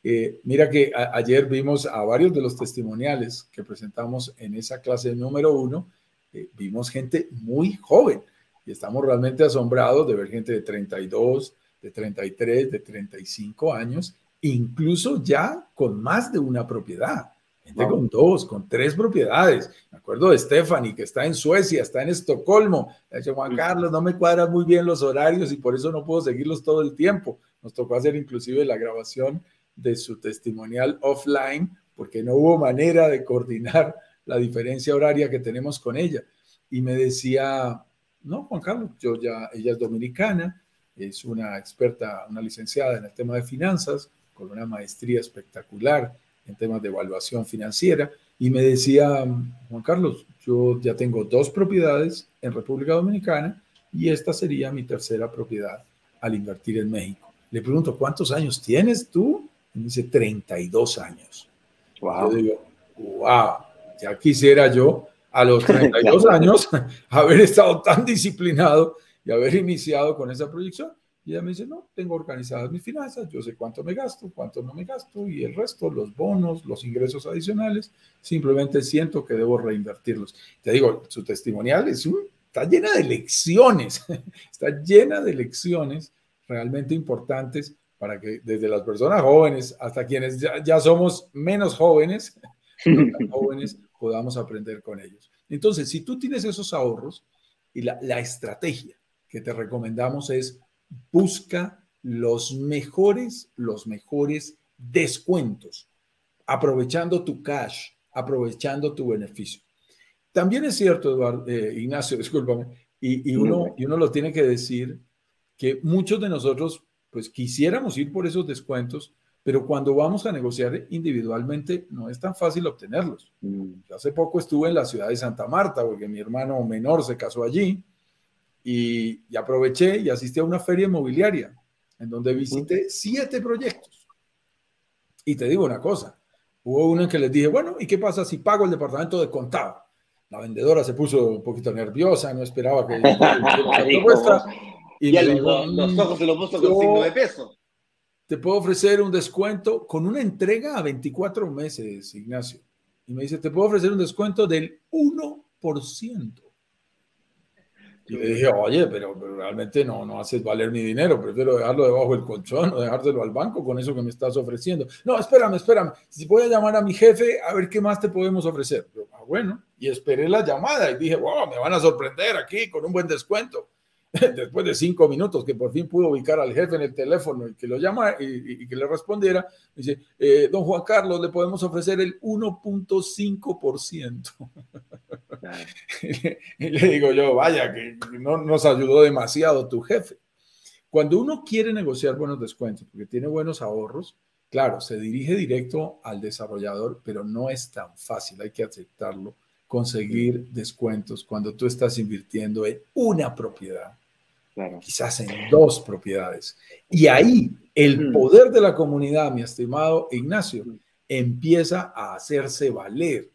Eh, mira que ayer vimos a varios de los testimoniales que presentamos en esa clase número uno, eh, vimos gente muy joven y estamos realmente asombrados de ver gente de 32, de 33, de 35 años incluso ya con más de una propiedad. Gente con dos, con tres propiedades. Me acuerdo de Stephanie, que está en Suecia, está en Estocolmo. Le dice, Juan Carlos, no me cuadran muy bien los horarios y por eso no puedo seguirlos todo el tiempo. Nos tocó hacer inclusive la grabación de su testimonial offline porque no hubo manera de coordinar la diferencia horaria que tenemos con ella. Y me decía, no, Juan Carlos, yo ya, ella es dominicana, es una experta, una licenciada en el tema de finanzas, con una maestría espectacular en temas de evaluación financiera, y me decía, Juan Carlos, yo ya tengo dos propiedades en República Dominicana y esta sería mi tercera propiedad al invertir en México. Le pregunto, ¿cuántos años tienes tú? Y me dice, 32 años. Wow. Yo digo, wow, ya quisiera yo a los 32 años haber estado tan disciplinado y haber iniciado con esa proyección. Y ella me dice, no, tengo organizadas mis finanzas, yo sé cuánto me gasto, cuánto no me gasto y el resto, los bonos, los ingresos adicionales, simplemente siento que debo reinvertirlos. Te digo, su testimonial es está llena de lecciones, está llena de lecciones realmente importantes para que desde las personas jóvenes hasta quienes ya, somos menos jóvenes, jóvenes podamos aprender con ellos. Entonces, si tú tienes esos ahorros y la, la estrategia que te recomendamos es busca los mejores, los mejores descuentos, aprovechando tu cash, aprovechando tu beneficio. También es cierto, Eduardo, eh, Ignacio, discúlpame, y, uno, y uno lo tiene que decir, que muchos de nosotros, pues quisiéramos ir por esos descuentos, pero cuando vamos a negociar individualmente no es tan fácil obtenerlos. Mm. Hace poco estuve en la ciudad de Santa Marta, porque mi hermano menor se casó allí, y, aproveché y asistí a una feria inmobiliaria en donde visité siete proyectos. Y te digo una cosa, hubo uno en que les dije, bueno, ¿y qué pasa si pago el departamento de contado? La vendedora se puso un poquito nerviosa, no esperaba que... y, los ojos se los puso con signo de peso. Te puedo ofrecer un descuento con una entrega a 24 meses, Ignacio. Y me dice, te puedo ofrecer un descuento del 1%. Y le dije, oye, pero, realmente no, no haces valer mi dinero, prefiero dejarlo debajo del colchón o dejárselo al banco con eso que me estás ofreciendo. No, espérame, espérame, si voy a llamar a mi jefe a ver qué más te podemos ofrecer. ah, bueno, y esperé la llamada y dije, wow, me van a sorprender aquí con un buen descuento. después de cinco minutos que por fin pudo ubicar al jefe en el teléfono y que lo llama y, que le respondiera, dice, eh, don Juan Carlos, le podemos ofrecer el 1.5%. y le digo yo, vaya, que no nos ayudó demasiado tu jefe. Cuando uno quiere negociar buenos descuentos, porque tiene buenos ahorros, claro, se dirige directo al desarrollador, pero no es tan fácil, hay que aceptarlo, conseguir descuentos cuando tú estás invirtiendo en una propiedad quizás en dos propiedades. Y ahí el poder de la comunidad, mi estimado Ignacio, empieza a hacerse valer,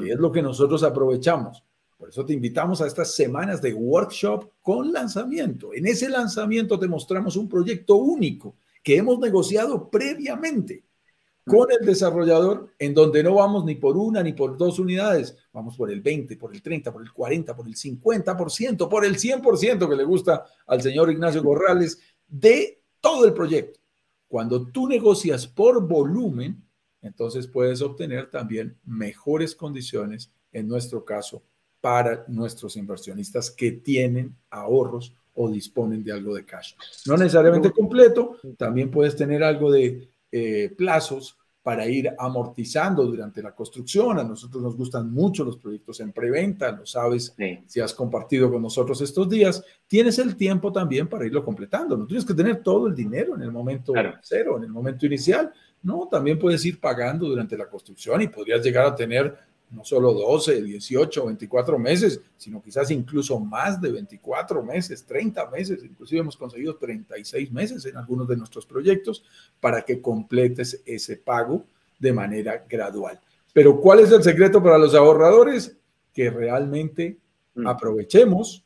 que es lo que nosotros aprovechamos. Por eso te invitamos a estas semanas de workshop con lanzamiento. En ese lanzamiento te mostramos un proyecto único que hemos negociado previamente con el desarrollador en donde no vamos ni por una ni por dos unidades, vamos por el 20, por el 30, por el 40, por el 50%, por el 100% que le gusta al señor Ignacio Corrales de todo el proyecto. Cuando tú negocias por volumen, entonces puedes obtener también mejores condiciones, en nuestro caso, para nuestros inversionistas que tienen ahorros o disponen de algo de cash. No necesariamente completo, también puedes tener algo de eh, plazos para ir amortizando durante la construcción. A nosotros nos gustan mucho los proyectos en preventa, lo sabes si has compartido con nosotros estos días. Tienes el tiempo también para irlo completando. No tienes que tener todo el dinero en el momento cero, en el momento inicial. No, también puedes ir pagando durante la construcción y podrías llegar a tener no solo 12, 18, 24 meses, sino quizás incluso más de 24 meses, 30 meses, inclusive hemos conseguido 36 meses en algunos de nuestros proyectos para que completes ese pago de manera gradual. Pero ¿cuál es el secreto para los ahorradores? Que realmente mm. aprovechemos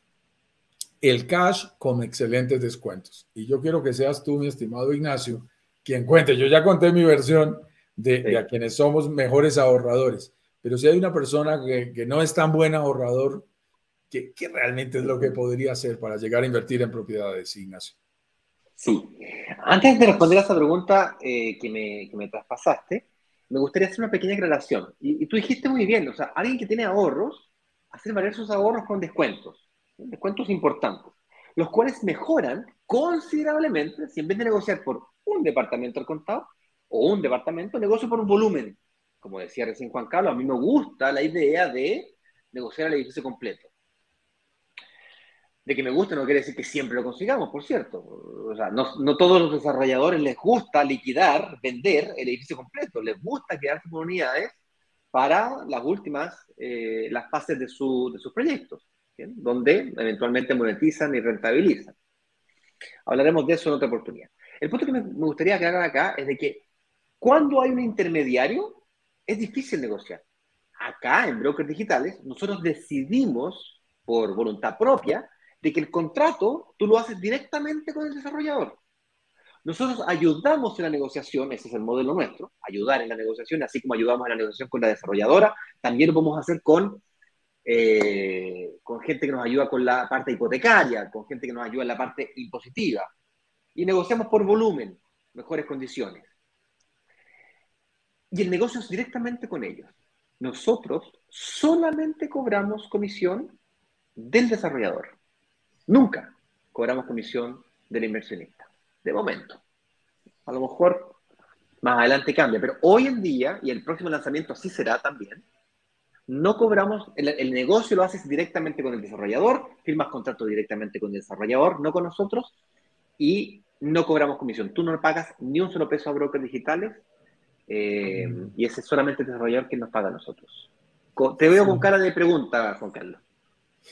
el cash con excelentes descuentos. Y yo quiero que seas tú, mi estimado Ignacio, quien cuente. Yo ya conté mi versión de, a quienes somos mejores ahorradores pero si hay una persona que, no es tan buen ahorrador, ¿qué, realmente es lo que podría hacer para llegar a invertir en propiedades, Ignacio? Sí. Antes de responder a esa pregunta eh, que, me, que, me, traspasaste, me gustaría hacer una pequeña aclaración. Y, tú dijiste muy bien, o sea, alguien que tiene ahorros, hacer variar sus ahorros con descuentos, descuentos importantes, los cuales mejoran considerablemente si en vez de negociar por un departamento al contado o un departamento, negocio por un volumen como decía recién Juan Carlos, a mí me gusta la idea de negociar el edificio completo. De que me guste no quiere decir que siempre lo consigamos, por cierto. O sea, no, no todos los desarrolladores les gusta liquidar, vender el edificio completo. Les gusta quedarse con unidades para las últimas, eh, las fases de, su, de sus proyectos, donde eventualmente monetizan y rentabilizan. Hablaremos de eso en otra oportunidad. El punto que me, gustaría aclarar acá es de que cuando hay un intermediario, es difícil negociar. Acá en brokers digitales, nosotros decidimos por voluntad propia de que el contrato tú lo haces directamente con el desarrollador. Nosotros ayudamos en la negociación, ese es el modelo nuestro, ayudar en la negociación, así como ayudamos en la negociación con la desarrolladora, también lo podemos hacer con, eh, con gente que nos ayuda con la parte hipotecaria, con gente que nos ayuda en la parte impositiva. Y negociamos por volumen, mejores condiciones y el negocio es directamente con ellos. Nosotros solamente cobramos comisión del desarrollador. Nunca cobramos comisión del inversionista. De momento. A lo mejor más adelante cambia, pero hoy en día, y el próximo lanzamiento así será también, no cobramos, el, el, negocio lo haces directamente con el desarrollador, firmas contrato directamente con el desarrollador, no con nosotros, y no cobramos comisión. Tú no pagas ni un solo peso a brokers digitales, eh, y ese es solamente el desarrollador que nos paga a nosotros. Te veo con cara de pregunta, Juan Carlos.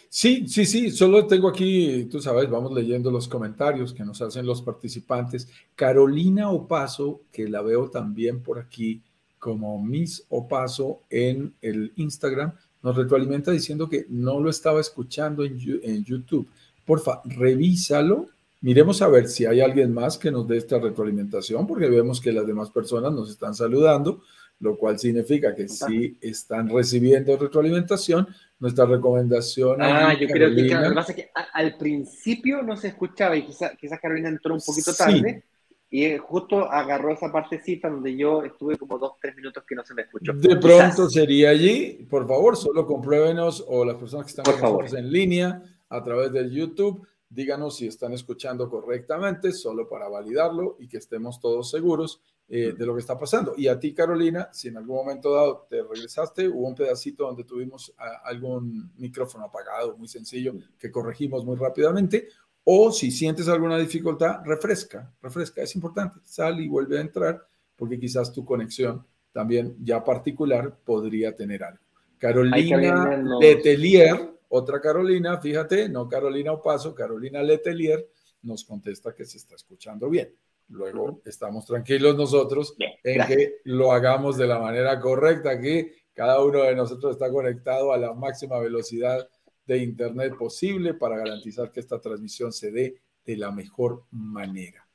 Sí, sí, sí, solo tengo aquí, tú sabes, vamos leyendo los comentarios que nos hacen los participantes. Carolina Opaso, que la veo también por aquí como Miss Opaso en el Instagram, nos retroalimenta diciendo que no lo estaba escuchando en, en YouTube. Porfa, revísalo Miremos a ver si hay alguien más que nos dé esta retroalimentación, porque vemos que las demás personas nos están saludando, lo cual significa que sí están recibiendo retroalimentación. Nuestra recomendación. Ah, yo creo que, lo que pasa es que al principio no se escuchaba y quizás Carolina entró un poquito tarde. Y justo agarró esa partecita donde yo estuve como dos, tres minutos que no se me escuchó. De pronto sería allí. Por favor, solo compruébenos o las personas que están con en línea a través del YouTube díganos si están escuchando correctamente, solo para validarlo y que estemos todos seguros eh, de lo que está pasando. Y a ti, Carolina, si en algún momento dado te regresaste, hubo un pedacito donde tuvimos algún micrófono apagado, muy sencillo, que corregimos muy rápidamente, o si sientes alguna dificultad, refresca, refresca, es importante, sal y vuelve a entrar, porque quizás tu conexión también ya particular podría tener algo. Carolina Letelier otra Carolina, fíjate, no Carolina Opaso, Carolina Letelier, nos contesta que se está escuchando bien. Luego estamos tranquilos nosotros en que lo hagamos de la manera correcta, que cada uno de nosotros está conectado a la máxima velocidad de Internet posible para garantizar que esta transmisión se dé de la mejor manera.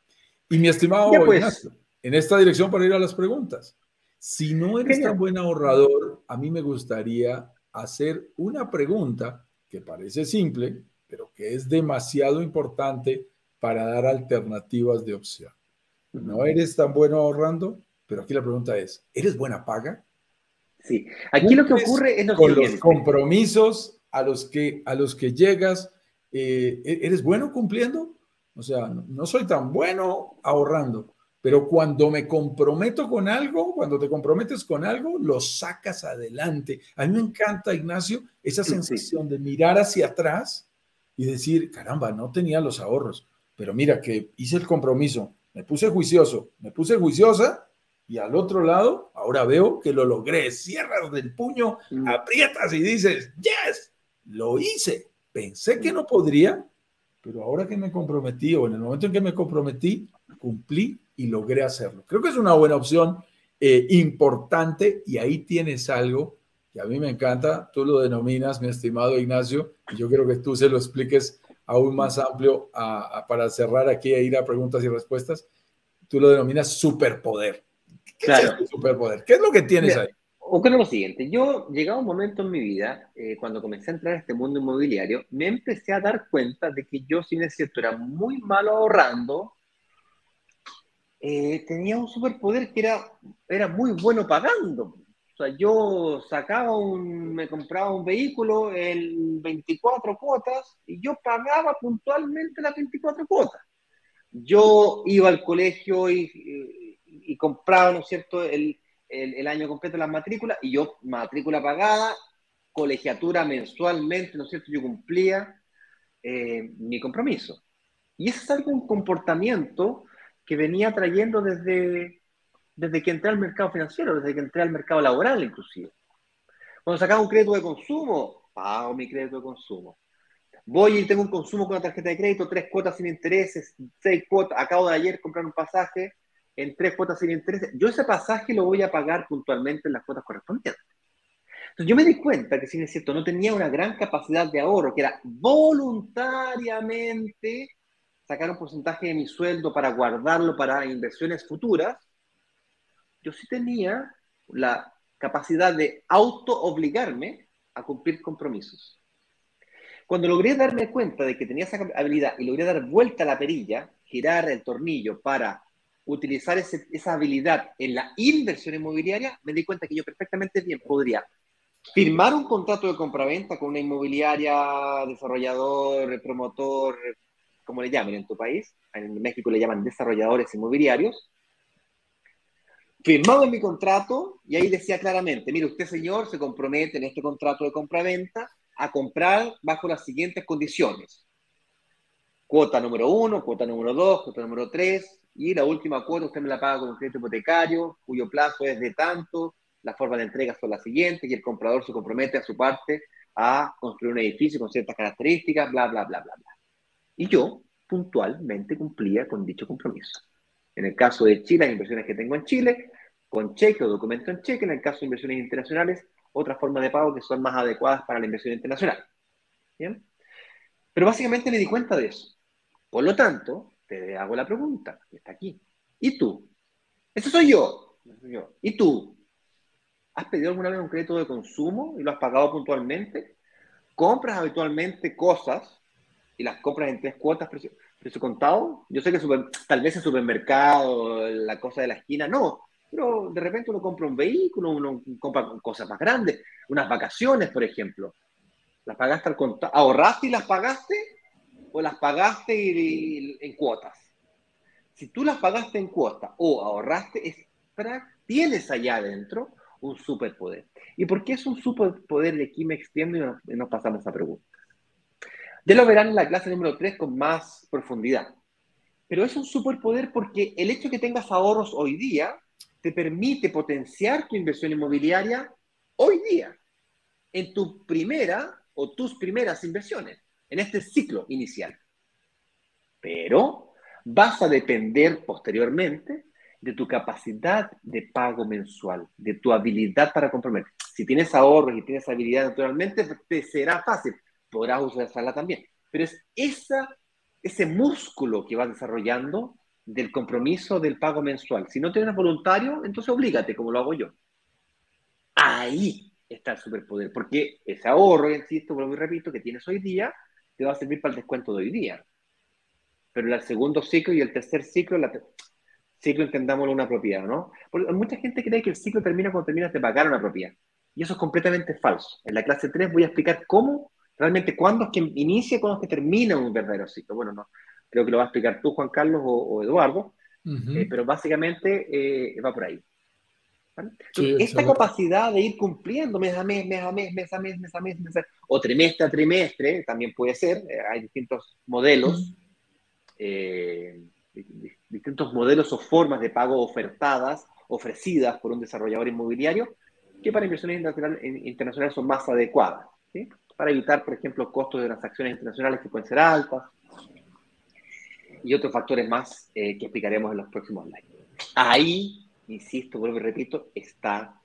Y mi estimado pues. en esta dirección para ir a las preguntas. Si no eres tan buen ahorrador, a mí me gustaría hacer una pregunta que parece simple, pero que es demasiado importante para dar alternativas de opción. No eres tan bueno ahorrando, pero aquí la pregunta es, ¿eres buena paga? Sí, aquí lo que ocurre es lo con los compromisos a los que, a los que llegas, eh, ¿e-, ¿eres bueno cumpliendo? O sea, no soy tan bueno ahorrando, pero cuando me comprometo con algo, cuando te comprometes con algo, lo sacas adelante. A mí me encanta, Ignacio, esa sensación de mirar hacia atrás y decir, caramba, no tenía los ahorros, pero mira que hice el compromiso, me puse juicioso, me puse juiciosa y al otro lado, ahora veo que lo logré. Cierras del puño, mm. aprietas y dices, yes, lo hice. Pensé que no podría, pero ahora que me comprometí o en el momento en que me comprometí, cumplí y logré hacerlo. Creo que es una buena opción, eh, importante, y ahí tienes algo que a mí me encanta. Tú lo denominas, mi estimado Ignacio, y yo quiero que tú se lo expliques aún más amplio para cerrar aquí e ir a preguntas y respuestas. Tú lo denominas superpoder. ¿Qué claro. es superpoder? ¿Qué es lo que tienes ahí? Ocurre lo siguiente, yo llegado un momento en mi vida, eh, cuando comencé a entrar a este mundo inmobiliario, me empecé a dar cuenta de que yo, si es cierto, era muy malo ahorrando, eh, tenía un superpoder que era, era muy bueno pagando. O sea, yo sacaba un, me compraba un vehículo en 24 cuotas y yo pagaba puntualmente las 24 cuotas. Yo iba al colegio y y compraba, ¿no es cierto?, el, el, año completo las matrículas y yo, matrícula pagada, colegiatura mensualmente, ¿no es cierto?, yo cumplía eh, mi compromiso. Y ese es algo, un comportamiento que venía trayendo desde, desde que entré al mercado financiero, desde que entré al mercado laboral inclusive. Cuando sacaba un crédito de consumo, pago mi crédito de consumo. Voy y tengo un consumo con una tarjeta de crédito, tres cuotas sin intereses, seis cuotas, acabo de ayer comprar un pasaje, en tres cuotas sin interés, yo ese pasaje lo voy a pagar puntualmente en las cuotas correspondientes. Entonces yo me di cuenta que, si es cierto, no tenía una gran capacidad de ahorro, que era voluntariamente sacar un porcentaje de mi sueldo para guardarlo para inversiones futuras, yo sí tenía la capacidad de auto obligarme a cumplir compromisos. Cuando logré darme cuenta de que tenía esa habilidad y logré dar vuelta a la perilla, girar el tornillo para utilizar esa habilidad en la inversión inmobiliaria, me di cuenta que yo perfectamente bien podría firmar un contrato de compraventa con una inmobiliaria, desarrollador, promotor, como le llamen en tu país, en México le llaman desarrolladores inmobiliarios, firmado en mi contrato y ahí decía claramente, mire, usted señor se compromete en este contrato de compraventa a comprar bajo las siguientes condiciones. Cuota número uno, cuota número dos, cuota número tres, y la última cuota usted me la paga con un crédito hipotecario, cuyo plazo es de tanto, las formas de entrega son las siguientes, y el comprador se compromete a su parte a construir un edificio con ciertas características, bla, bla, bla, bla, bla. Y yo puntualmente cumplía con dicho compromiso. En el caso de Chile, las inversiones que tengo en Chile, con cheque o documento en cheque, en el caso de inversiones internacionales, otras formas de pago que son más adecuadas para la inversión internacional. ¿Bien? Pero básicamente me di cuenta de eso. Por lo tanto, te hago la pregunta, que está aquí. ¿Y tú? Ese soy yo. ¿Y tú? ¿Has pedido alguna vez un crédito de consumo y lo has pagado puntualmente? ¿Compras habitualmente cosas y las compras en tres cuotas, precio, contado? Yo sé que tal vez el supermercado, la cosa de la esquina, no. Pero de repente uno compra un vehículo, uno compra cosas más grandes, unas vacaciones, por ejemplo. ¿Las pagaste al contado? ¿Ahorraste y las pagaste? o las pagaste en cuotas. Si tú las pagaste en cuotas o ahorraste, es tienes allá adentro un superpoder. ¿Y por qué es un superpoder? De aquí me extiendo y nos, pasamos a preguntas. Ya lo verán en la clase número 3 con más profundidad. Pero es un superpoder porque el hecho de que tengas ahorros hoy día te permite potenciar tu inversión inmobiliaria hoy día, en tu primera o tus primeras inversiones en este ciclo inicial. Pero vas a depender posteriormente de tu capacidad de pago mensual, de tu habilidad para comprometer. Si tienes ahorros y tienes habilidad naturalmente, te será fácil, podrás usarla también. Pero es esa, ese músculo que vas desarrollando del compromiso del pago mensual. Si no tienes voluntario, entonces oblígate, como lo hago yo. Ahí está el superpoder, porque ese ahorro, insisto, vuelvo y repito, que tienes hoy día, te va a servir para el descuento de hoy día. Pero el segundo ciclo y el tercer ciclo, la ciclo entendámoslo una propiedad, ¿no? Porque mucha gente cree que el ciclo termina cuando terminas de pagar una propiedad. Y eso es completamente falso. En la clase 3 voy a explicar cómo, realmente, cuándo es que inicia y cuándo es que termina un verdadero ciclo. Bueno, no, creo que lo va a explicar tú, Juan Carlos o, Eduardo, Eh, pero básicamente eh, va por ahí. esta capacidad de ir cumpliendo mes a mes, mes a mes, mes a mes, mes a mes, mes a o trimestre a trimestre, también puede ser, eh, hay distintos modelos, distintos modelos o formas de pago ofertadas, ofrecidas por un desarrollador inmobiliario, que para inversiones internacionales son más adecuadas, para evitar, por ejemplo, costos de transacciones internacionales que pueden ser altas, y otros factores más eh, que explicaremos en los próximos slides. Ahí, insisto, vuelvo y repito, está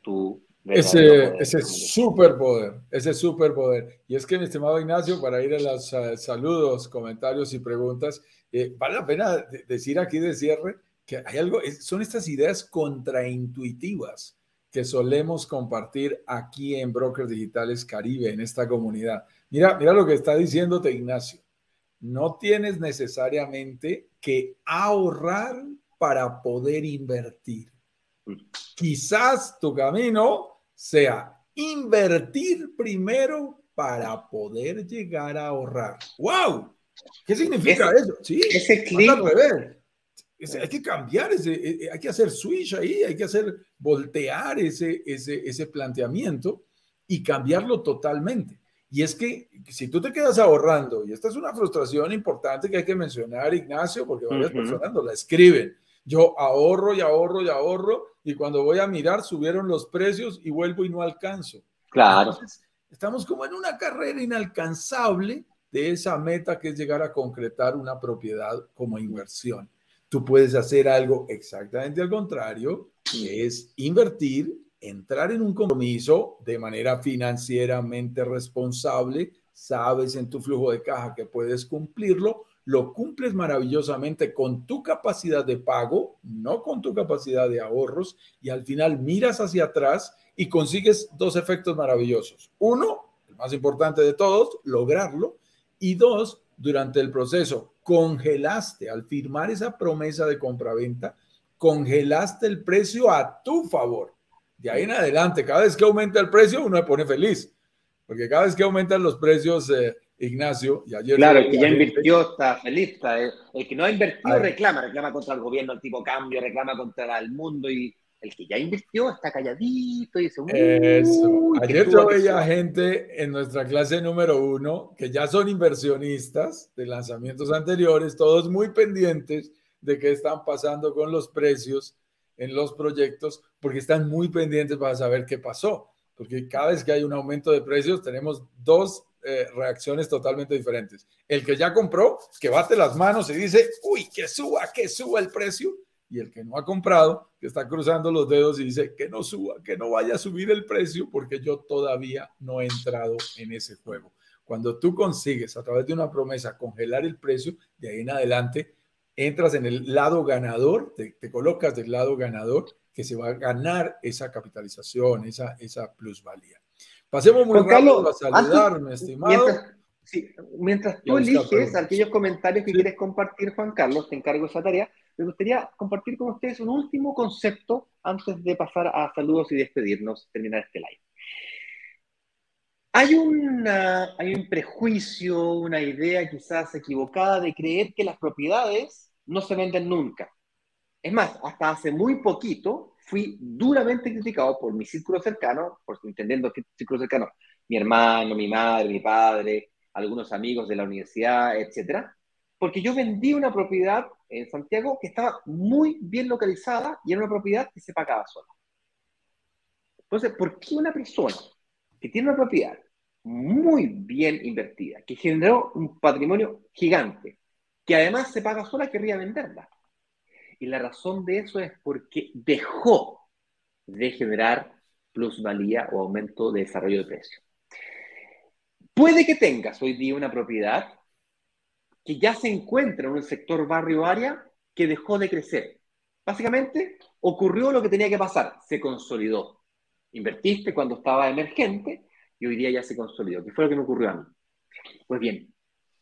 tu ese, ese superpoder, ese superpoder. Y es que, mi estimado Ignacio, para ir a los eh, saludos, comentarios y preguntas, eh, vale la pena decir aquí de cierre que hay algo, son estas ideas contraintuitivas que solemos compartir aquí en Brokers Digitales Caribe, en esta comunidad. Mira, mira lo que está diciéndote Ignacio no tienes necesariamente que ahorrar para poder invertir. Quizás tu camino sea invertir primero para poder llegar a ahorrar. ¡Wow! ¿Qué significa eso? Sí, ese clic. Hay que cambiar ese, eh, eh, hay que hacer switch ahí, hay que hacer voltear ese, ese, ese planteamiento y cambiarlo totalmente. Y es que si tú te quedas ahorrando, y esta es una frustración importante que hay que mencionar, Ignacio, porque varias personas la escriben. Yo ahorro y ahorro y ahorro, y cuando voy a mirar, subieron los precios y vuelvo y no alcanzo. Claro. estamos como en una carrera inalcanzable de esa meta que es llegar a concretar una propiedad como inversión. Tú puedes hacer algo exactamente al contrario, que es invertir entrar en un compromiso de manera financieramente responsable, sabes en tu flujo de caja que puedes cumplirlo, lo cumples maravillosamente con tu capacidad de pago, no con tu capacidad de ahorros, y al final miras hacia atrás y consigues dos efectos maravillosos. Uno, el más importante de todos, lograrlo, y dos, durante el proceso, congelaste al firmar esa promesa de compraventa, congelaste el precio a tu favor de ahí en adelante, cada vez que aumenta el precio, uno se pone feliz. Porque cada vez que aumentan los precios, eh, Ignacio, y ayer... Claro, el que ya invirtió está feliz. el que no ha invertido reclama, reclama contra el gobierno, el tipo cambio, reclama contra el mundo y el que ya invirtió está calladito y dice... Eso. Ayer yo veía gente en nuestra clase número uno que ya son inversionistas de lanzamientos anteriores, todos muy pendientes de qué están pasando con los precios en los proyectos porque están muy pendientes para saber qué pasó. Porque cada vez que hay un aumento de precios tenemos dos eh, reacciones totalmente diferentes. El que ya compró, que bate las manos y dice, uy, que suba, que suba el precio. Y el que no ha comprado, que está cruzando los dedos y dice, que no suba, que no vaya a subir el precio porque yo todavía no he entrado en ese juego. Cuando tú consigues a través de una promesa congelar el precio, de ahí en adelante entras en el lado ganador, te, colocas del lado ganador, que se va a ganar esa capitalización, esa, esa plusvalía. Pasemos muy rápido a saludarme, estimado. Mientras, tú eliges aquellos comentarios que quieres compartir, Juan Carlos, te encargo esa tarea. Me gustaría compartir con ustedes un último concepto antes de pasar a saludos y despedirnos, terminar este live. Hay, una, hay un prejuicio, una idea quizás equivocada de creer que las propiedades no se venden nunca. Es más, hasta hace muy poquito fui duramente criticado por mi círculo cercano, por entendiendo círculo cercano, mi hermano, mi madre, mi padre, algunos amigos de la universidad, etcétera, porque yo vendí una propiedad en Santiago que estaba muy bien localizada y era una propiedad que se pagaba sola. Entonces, ¿por qué una persona que tiene una propiedad muy bien invertida, que generó un patrimonio gigante, que además se paga sola, querría venderla. Y la razón de eso es porque dejó de generar plusvalía o aumento de desarrollo de precio. Puede que tengas hoy día una propiedad que ya se encuentra en un sector barrio-área que dejó de crecer. Básicamente, ocurrió lo que tenía que pasar, se consolidó. Invertiste cuando estaba emergente y hoy día ya se consolidó, que fue lo que me ocurrió a mí. Pues bien,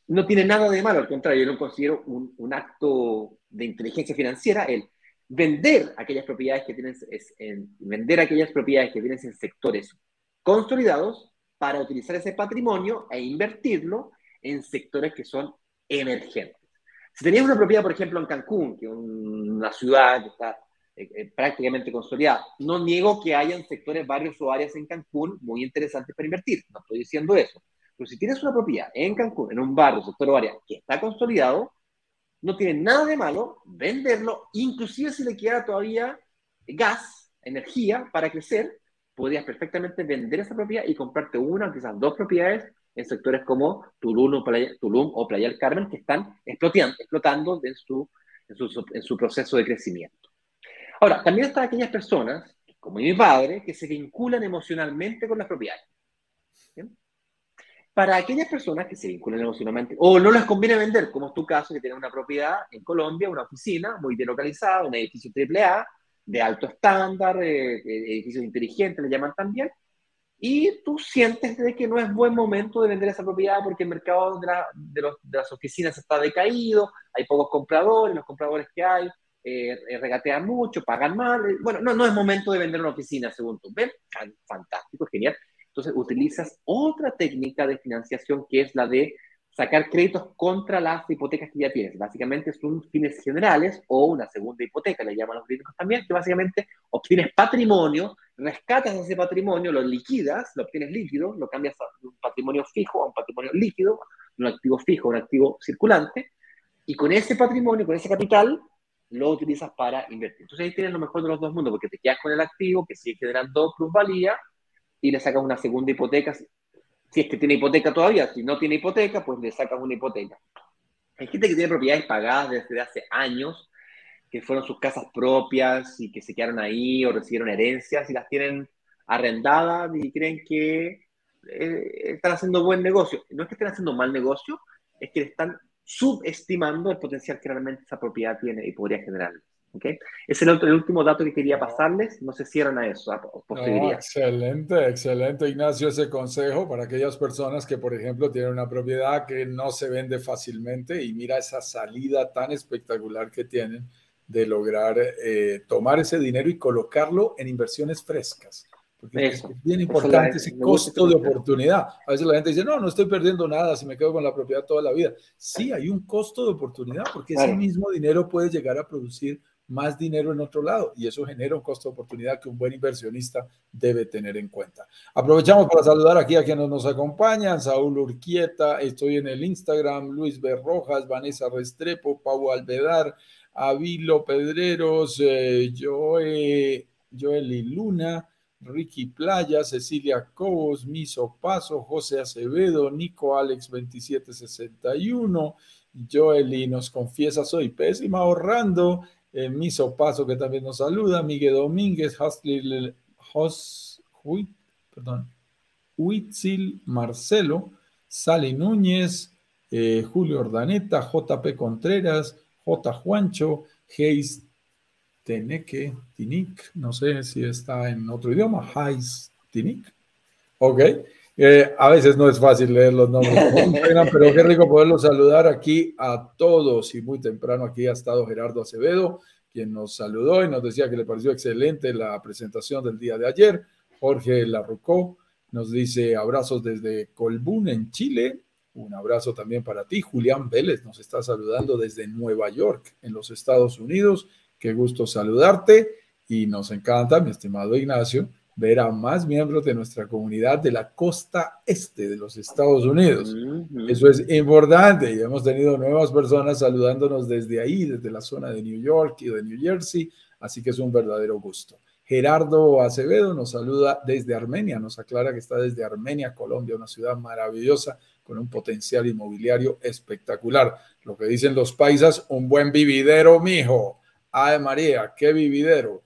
no tiene nada de malo, al contrario, yo lo considero un, acto de inteligencia financiera el vender aquellas propiedades que tienen en, vender aquellas propiedades que tienen en sectores consolidados para utilizar ese patrimonio e invertirlo en sectores que son emergentes. Si tenías una propiedad, por ejemplo, en Cancún, que es una ciudad que está eh, eh, prácticamente consolidada, no niego que hayan sectores, barrios o áreas en Cancún muy interesantes para invertir, no estoy diciendo eso. Pero si tienes una propiedad en Cancún, en un barrio, sector o área que está consolidado, no tiene nada de malo venderlo, inclusive si le queda todavía gas, energía para crecer, podrías perfectamente vender esa propiedad y comprarte una, quizás dos propiedades en sectores como Tulum o Playa, Tulum o Playa del Carmen que están explotando, explotando en, su, en, su, en su proceso de crecimiento. Ahora, también están aquellas personas, como mi padre, que se vinculan emocionalmente con las propiedades. Para aquellas personas que se vinculan emocionalmente o no les conviene vender, como es tu caso, que tienes una propiedad en Colombia, una oficina muy bien localizada, un edificio AAA, de alto estándar, eh, eh, edificios inteligentes, le llaman también, y tú sientes de que no es buen momento de vender esa propiedad porque el mercado de, de, las oficinas está decaído, hay pocos compradores, los compradores que hay eh, regatean mucho, pagan mal, bueno, no, no es momento de vender una oficina según tú, ¿ven? Fantástico, genial. Entonces utilizas otra técnica de financiación que es la de sacar créditos contra las hipotecas que ya tienes. Básicamente son fines generales o una segunda hipoteca, le llaman los críticos también, que básicamente obtienes patrimonio, rescatas ese patrimonio, lo liquidas, lo obtienes líquido, lo cambias a un patrimonio fijo a un patrimonio líquido, un activo fijo a un activo circulante, y con ese patrimonio, con ese capital, lo utilizas para invertir. Entonces ahí tienes lo mejor de los dos mundos, porque te quedas con el activo que sigue generando plusvalía y le sacas una segunda hipoteca si es que tiene hipoteca todavía, si no tiene hipoteca, pues le sacas una hipoteca. Hay gente que tiene propiedades pagadas desde hace años, que fueron sus casas propias y que se quedaron ahí o recibieron herencias y las tienen arrendadas y creen que eh, están haciendo buen negocio. No es que estén haciendo mal negocio, es que están subestimando el potencial que realmente esa propiedad tiene y podría generar. ¿Okay? Ese es el, último dato que quería pasarles. No se cierran a eso. excelente, excelente, Ignacio, ese consejo para aquellas personas que, por ejemplo, tienen una propiedad que no se vende fácilmente y mira esa salida tan espectacular que tienen de lograr eh, tomar ese dinero y colocarlo en inversiones frescas. Porque es bien importante ese costo de oportunidad. A veces la gente dice, no, no estoy perdiendo nada si me quedo con la propiedad toda la vida. Sí, hay un costo de oportunidad porque ese mismo dinero puede llegar a producir más dinero en otro lado y eso genera un costo de oportunidad que un buen inversionista debe tener en cuenta. Aprovechamos para saludar aquí a quienes nos acompañan, Saúl Urquieta, estoy en el Instagram, Luis Berrojas, Vanessa Restrepo, Pau Alvedar, Avilo Pedreros, eh, Joe, Joeli Luna, Ricky Playa, Cecilia Cobos, Miso Paso, José Acevedo, Nico Alex 2761, Joeli nos confiesa soy pésima ahorrando, eh, Miso Paso, que también nos saluda, Miguel Domínguez, Huitzil perdón, Huitzil Marcelo, Sally Núñez, eh, Julio Ordaneta, JP Contreras, J. Juancho, Geis Teneque, Tinic, no sé si está en otro idioma, Heis Tinic. Ok. Eh, a veces no es fácil leer los nombres, pero qué rico poderlos saludar aquí a todos. Y muy temprano aquí ha estado Gerardo Acevedo, quien nos saludó y nos decía que le pareció excelente la presentación del día de ayer. Jorge Larrucó nos dice abrazos desde Colbún, en Chile. Un abrazo también para ti. Julián Vélez nos está saludando desde Nueva York, en los Estados Unidos. Qué gusto saludarte y nos encanta, mi estimado Ignacio, ver a más miembros de nuestra comunidad de la costa este de los Estados Unidos. Eso es importante y hemos tenido nuevas personas saludándonos desde ahí, desde la zona de New York y de New Jersey, así que es un verdadero gusto. Gerardo Acevedo nos saluda desde Armenia, nos aclara que está desde Armenia, Colombia, una ciudad maravillosa con un potencial inmobiliario espectacular. Lo que dicen los paisas, un buen vividero, mijo. Ay María, qué vividero.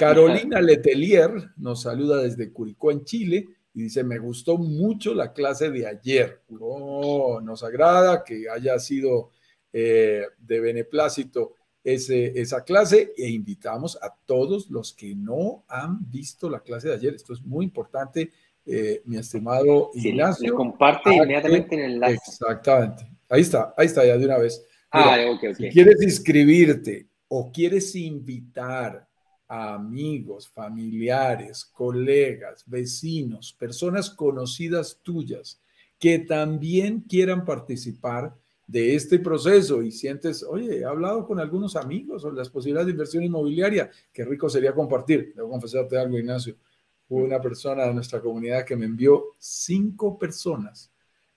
Carolina Letelier nos saluda desde Curicó, en Chile, y dice, me gustó mucho la clase de ayer. Oh, nos agrada que haya sido eh, de beneplácito ese, esa clase e invitamos a todos los que no han visto la clase de ayer. Esto es muy importante, eh, mi estimado Ignacio. comparte inmediatamente en el enlace. Exactamente. Ahí está, ahí está ya de una vez. ah, Si quieres inscribirte o quieres invitar amigos, familiares, colegas, vecinos, personas conocidas tuyas que también quieran participar de este proceso y sientes, oye, he hablado con algunos amigos sobre las posibilidades de inversión inmobiliaria, qué rico sería compartir. Debo confesarte algo, Ignacio. Hubo una persona de nuestra comunidad que me envió cinco personas,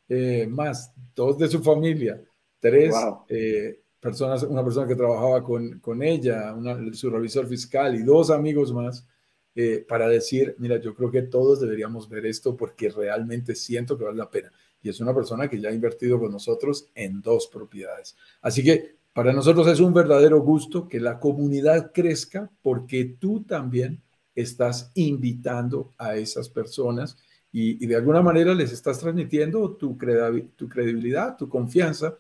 eh, más dos de su familia, tres eh, personas, una persona que trabajaba con, con ella, su revisor fiscal y dos amigos más, eh, para decir, mira, yo creo que todos deberíamos ver esto porque realmente siento que vale la pena y es una persona que ya ha invertido con nosotros en dos propiedades. Así que para nosotros es un verdadero gusto que la comunidad crezca porque tú también estás invitando a esas personas y, de alguna manera les estás transmitiendo tu credibilidad, tu confianza,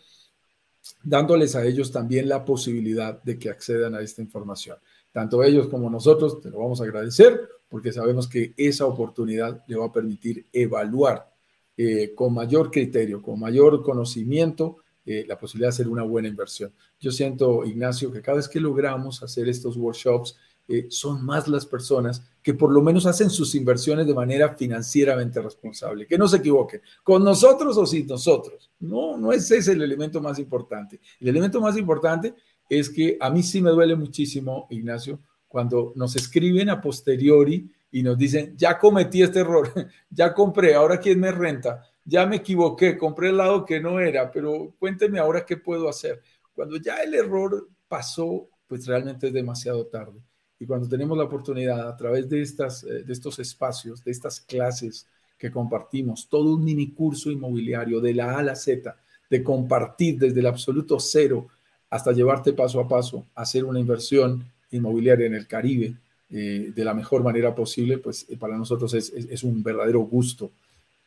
dándoles a ellos también la posibilidad de que accedan a esta información. Tanto ellos como nosotros te lo vamos a agradecer porque sabemos que esa oportunidad le va a permitir evaluar eh, con mayor criterio, con mayor conocimiento, eh, la posibilidad de hacer una buena inversión. Yo siento, Ignacio, que cada vez que logramos hacer estos workshops, eh, son más las personas que por lo menos hacen sus inversiones de manera financieramente responsable. Que no se equivoquen, con nosotros o sin nosotros. No, no es ese el elemento más importante. El elemento más importante es que a mí sí me duele muchísimo, Ignacio, cuando nos escriben a posteriori y nos dicen, ya cometí este error, ya compré, ahora quién me renta, ya me equivoqué, compré el lado que no era, pero cuénteme ahora qué puedo hacer. Cuando ya el error pasó, pues realmente es demasiado tarde. Y cuando tenemos la oportunidad a través de, estas, eh, de estos espacios, de estas clases que compartimos, todo un mini curso inmobiliario de la A a la Z, de compartir desde el absoluto cero hasta llevarte paso a paso a hacer una inversión inmobiliaria en el Caribe, eh, de la mejor manera posible, pues eh, para nosotros es, un verdadero gusto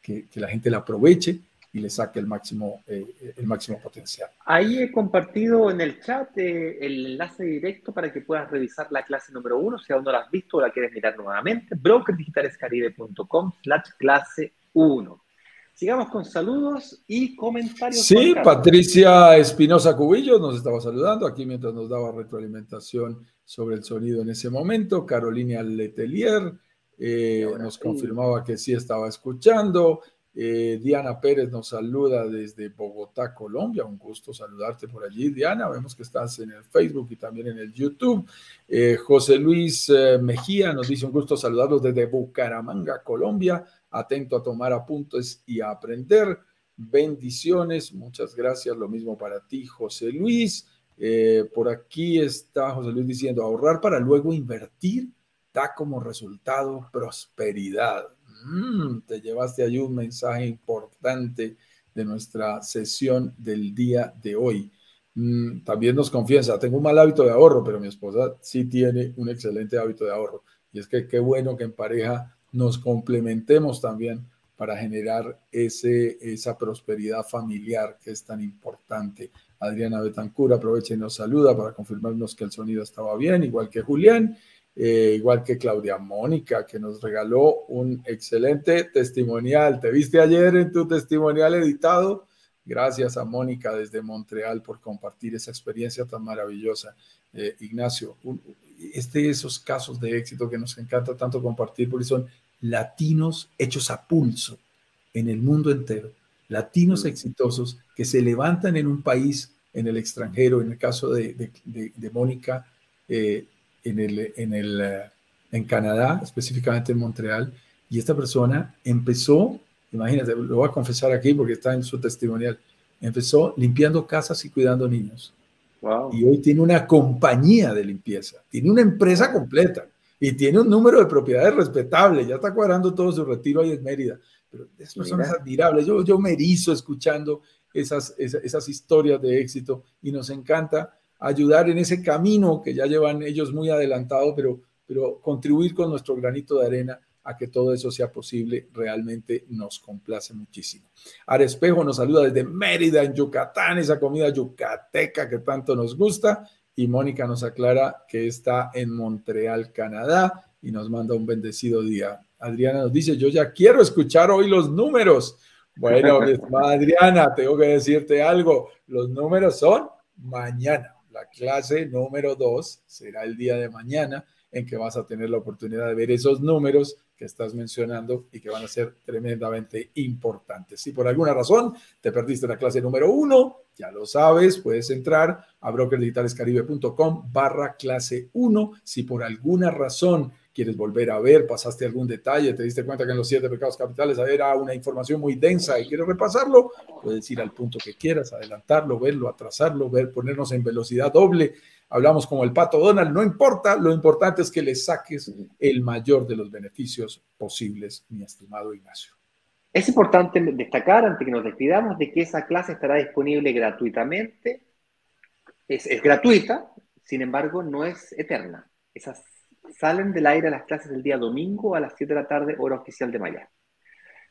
que, la gente la aproveche y le saque el máximo, eh, el máximo potencial. Ahí he compartido en el chat el enlace directo para que puedas revisar la clase número uno, si aún no la has visto o la quieres mirar nuevamente, brokerdigitalescaribe.com slash clase 1. Sigamos con saludos y comentarios. Sí, Patricia Espinosa Cubillo nos estaba saludando aquí mientras nos daba retroalimentación sobre el sonido en ese momento. Carolina Letelier eh, nos confirmaba que sí estaba escuchando. Eh, Diana Pérez nos saluda desde Bogotá, Colombia. Un gusto saludarte por allí, Diana. Vemos que estás en el Facebook y también en el YouTube. Eh, José Luis Mejía nos dice un gusto saludarlos desde Bucaramanga, Colombia. Atento a tomar apuntes y a aprender. Bendiciones. Muchas gracias. Lo mismo para ti, José Luis. Eh, por aquí está José Luis diciendo, ahorrar para luego invertir da como resultado prosperidad. Mm, te llevaste ahí un mensaje importante de nuestra sesión del día de hoy. Mm, también nos confiesa, tengo un mal hábito de ahorro, pero mi esposa sí tiene un excelente hábito de ahorro. Y es que qué bueno que en pareja nos complementemos también para generar ese, esa prosperidad familiar que es tan importante. Adriana Betancur aprovecha y nos saluda para confirmarnos que el sonido estaba bien, igual que Julián, eh, igual que Claudia Mónica, que nos regaló un excelente testimonial. ¿Te viste ayer en tu testimonial editado? Gracias a Mónica desde Montreal por compartir esa experiencia tan maravillosa. Eh, Ignacio, este de esos casos de éxito que nos encanta tanto compartir porque son latinos hechos a pulso en el mundo entero latinos mm. exitosos que se levantan en un país, en el extranjero, en el caso de, Mónica, eh, en, el, en, el, en Canadá, específicamente en Montreal, y esta persona empezó, imagínate, lo voy a confesar aquí porque está en su testimonial, empezó limpiando casas y cuidando niños. Y hoy tiene una compañía de limpieza, tiene una empresa completa y tiene un número de propiedades respetable, ya está cuadrando todo su retiro ahí en Mérida pero es personas admirables. Yo, yo me erizo escuchando esas, esas, historias de éxito y nos encanta ayudar en ese camino que ya llevan ellos muy adelantado, pero, pero contribuir con nuestro granito de arena a que todo eso sea posible, realmente nos complace muchísimo. Arespejo nos saluda desde Mérida, en Yucatán, esa comida yucateca que tanto nos gusta. Y Mónica nos aclara que está en Montreal, Canadá, y nos manda un bendecido día. Adriana nos dice, yo ya quiero escuchar hoy los números. Bueno, Adriana, tengo que decirte algo. Los números son mañana. La clase número dos será el día de mañana en que vas a tener la oportunidad de ver esos números que estás mencionando y que van a ser tremendamente importantes. Si por alguna razón te perdiste la clase número uno, ya lo sabes, puedes entrar a brokerdigitalescaribe.com barra clase 1. Si por alguna razón quieres volver a ver, pasaste algún detalle, te diste cuenta que en los siete pecados capitales era una información muy densa y quieres repasarlo, puedes ir al punto que quieras, adelantarlo, verlo, atrasarlo, ver, ponernos en velocidad doble. Hablamos como el pato Donald, no importa, lo importante es que le saques el mayor de los beneficios posibles, mi estimado Ignacio. Es importante destacar, antes que nos despidamos, de que esa clase estará disponible gratuitamente. Es, es gratuita, sin embargo, no es eterna. Esas salen del aire las clases del día domingo a las 7 de la tarde, hora oficial de Miami.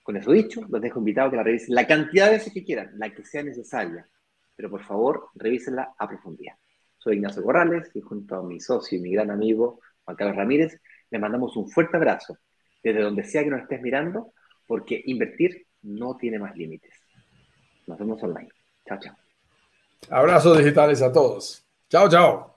Con eso dicho, los dejo invitados a que la revisen la cantidad de veces que quieran, la que sea necesaria, pero por favor, revísenla a profundidad. Soy Ignacio Corrales y junto a mi socio y mi gran amigo Juan Carlos Ramírez, le mandamos un fuerte abrazo desde donde sea que nos estés mirando, porque invertir no tiene más límites. Nos vemos online. Chao, chao. Abrazos digitales a todos. Chao, chao.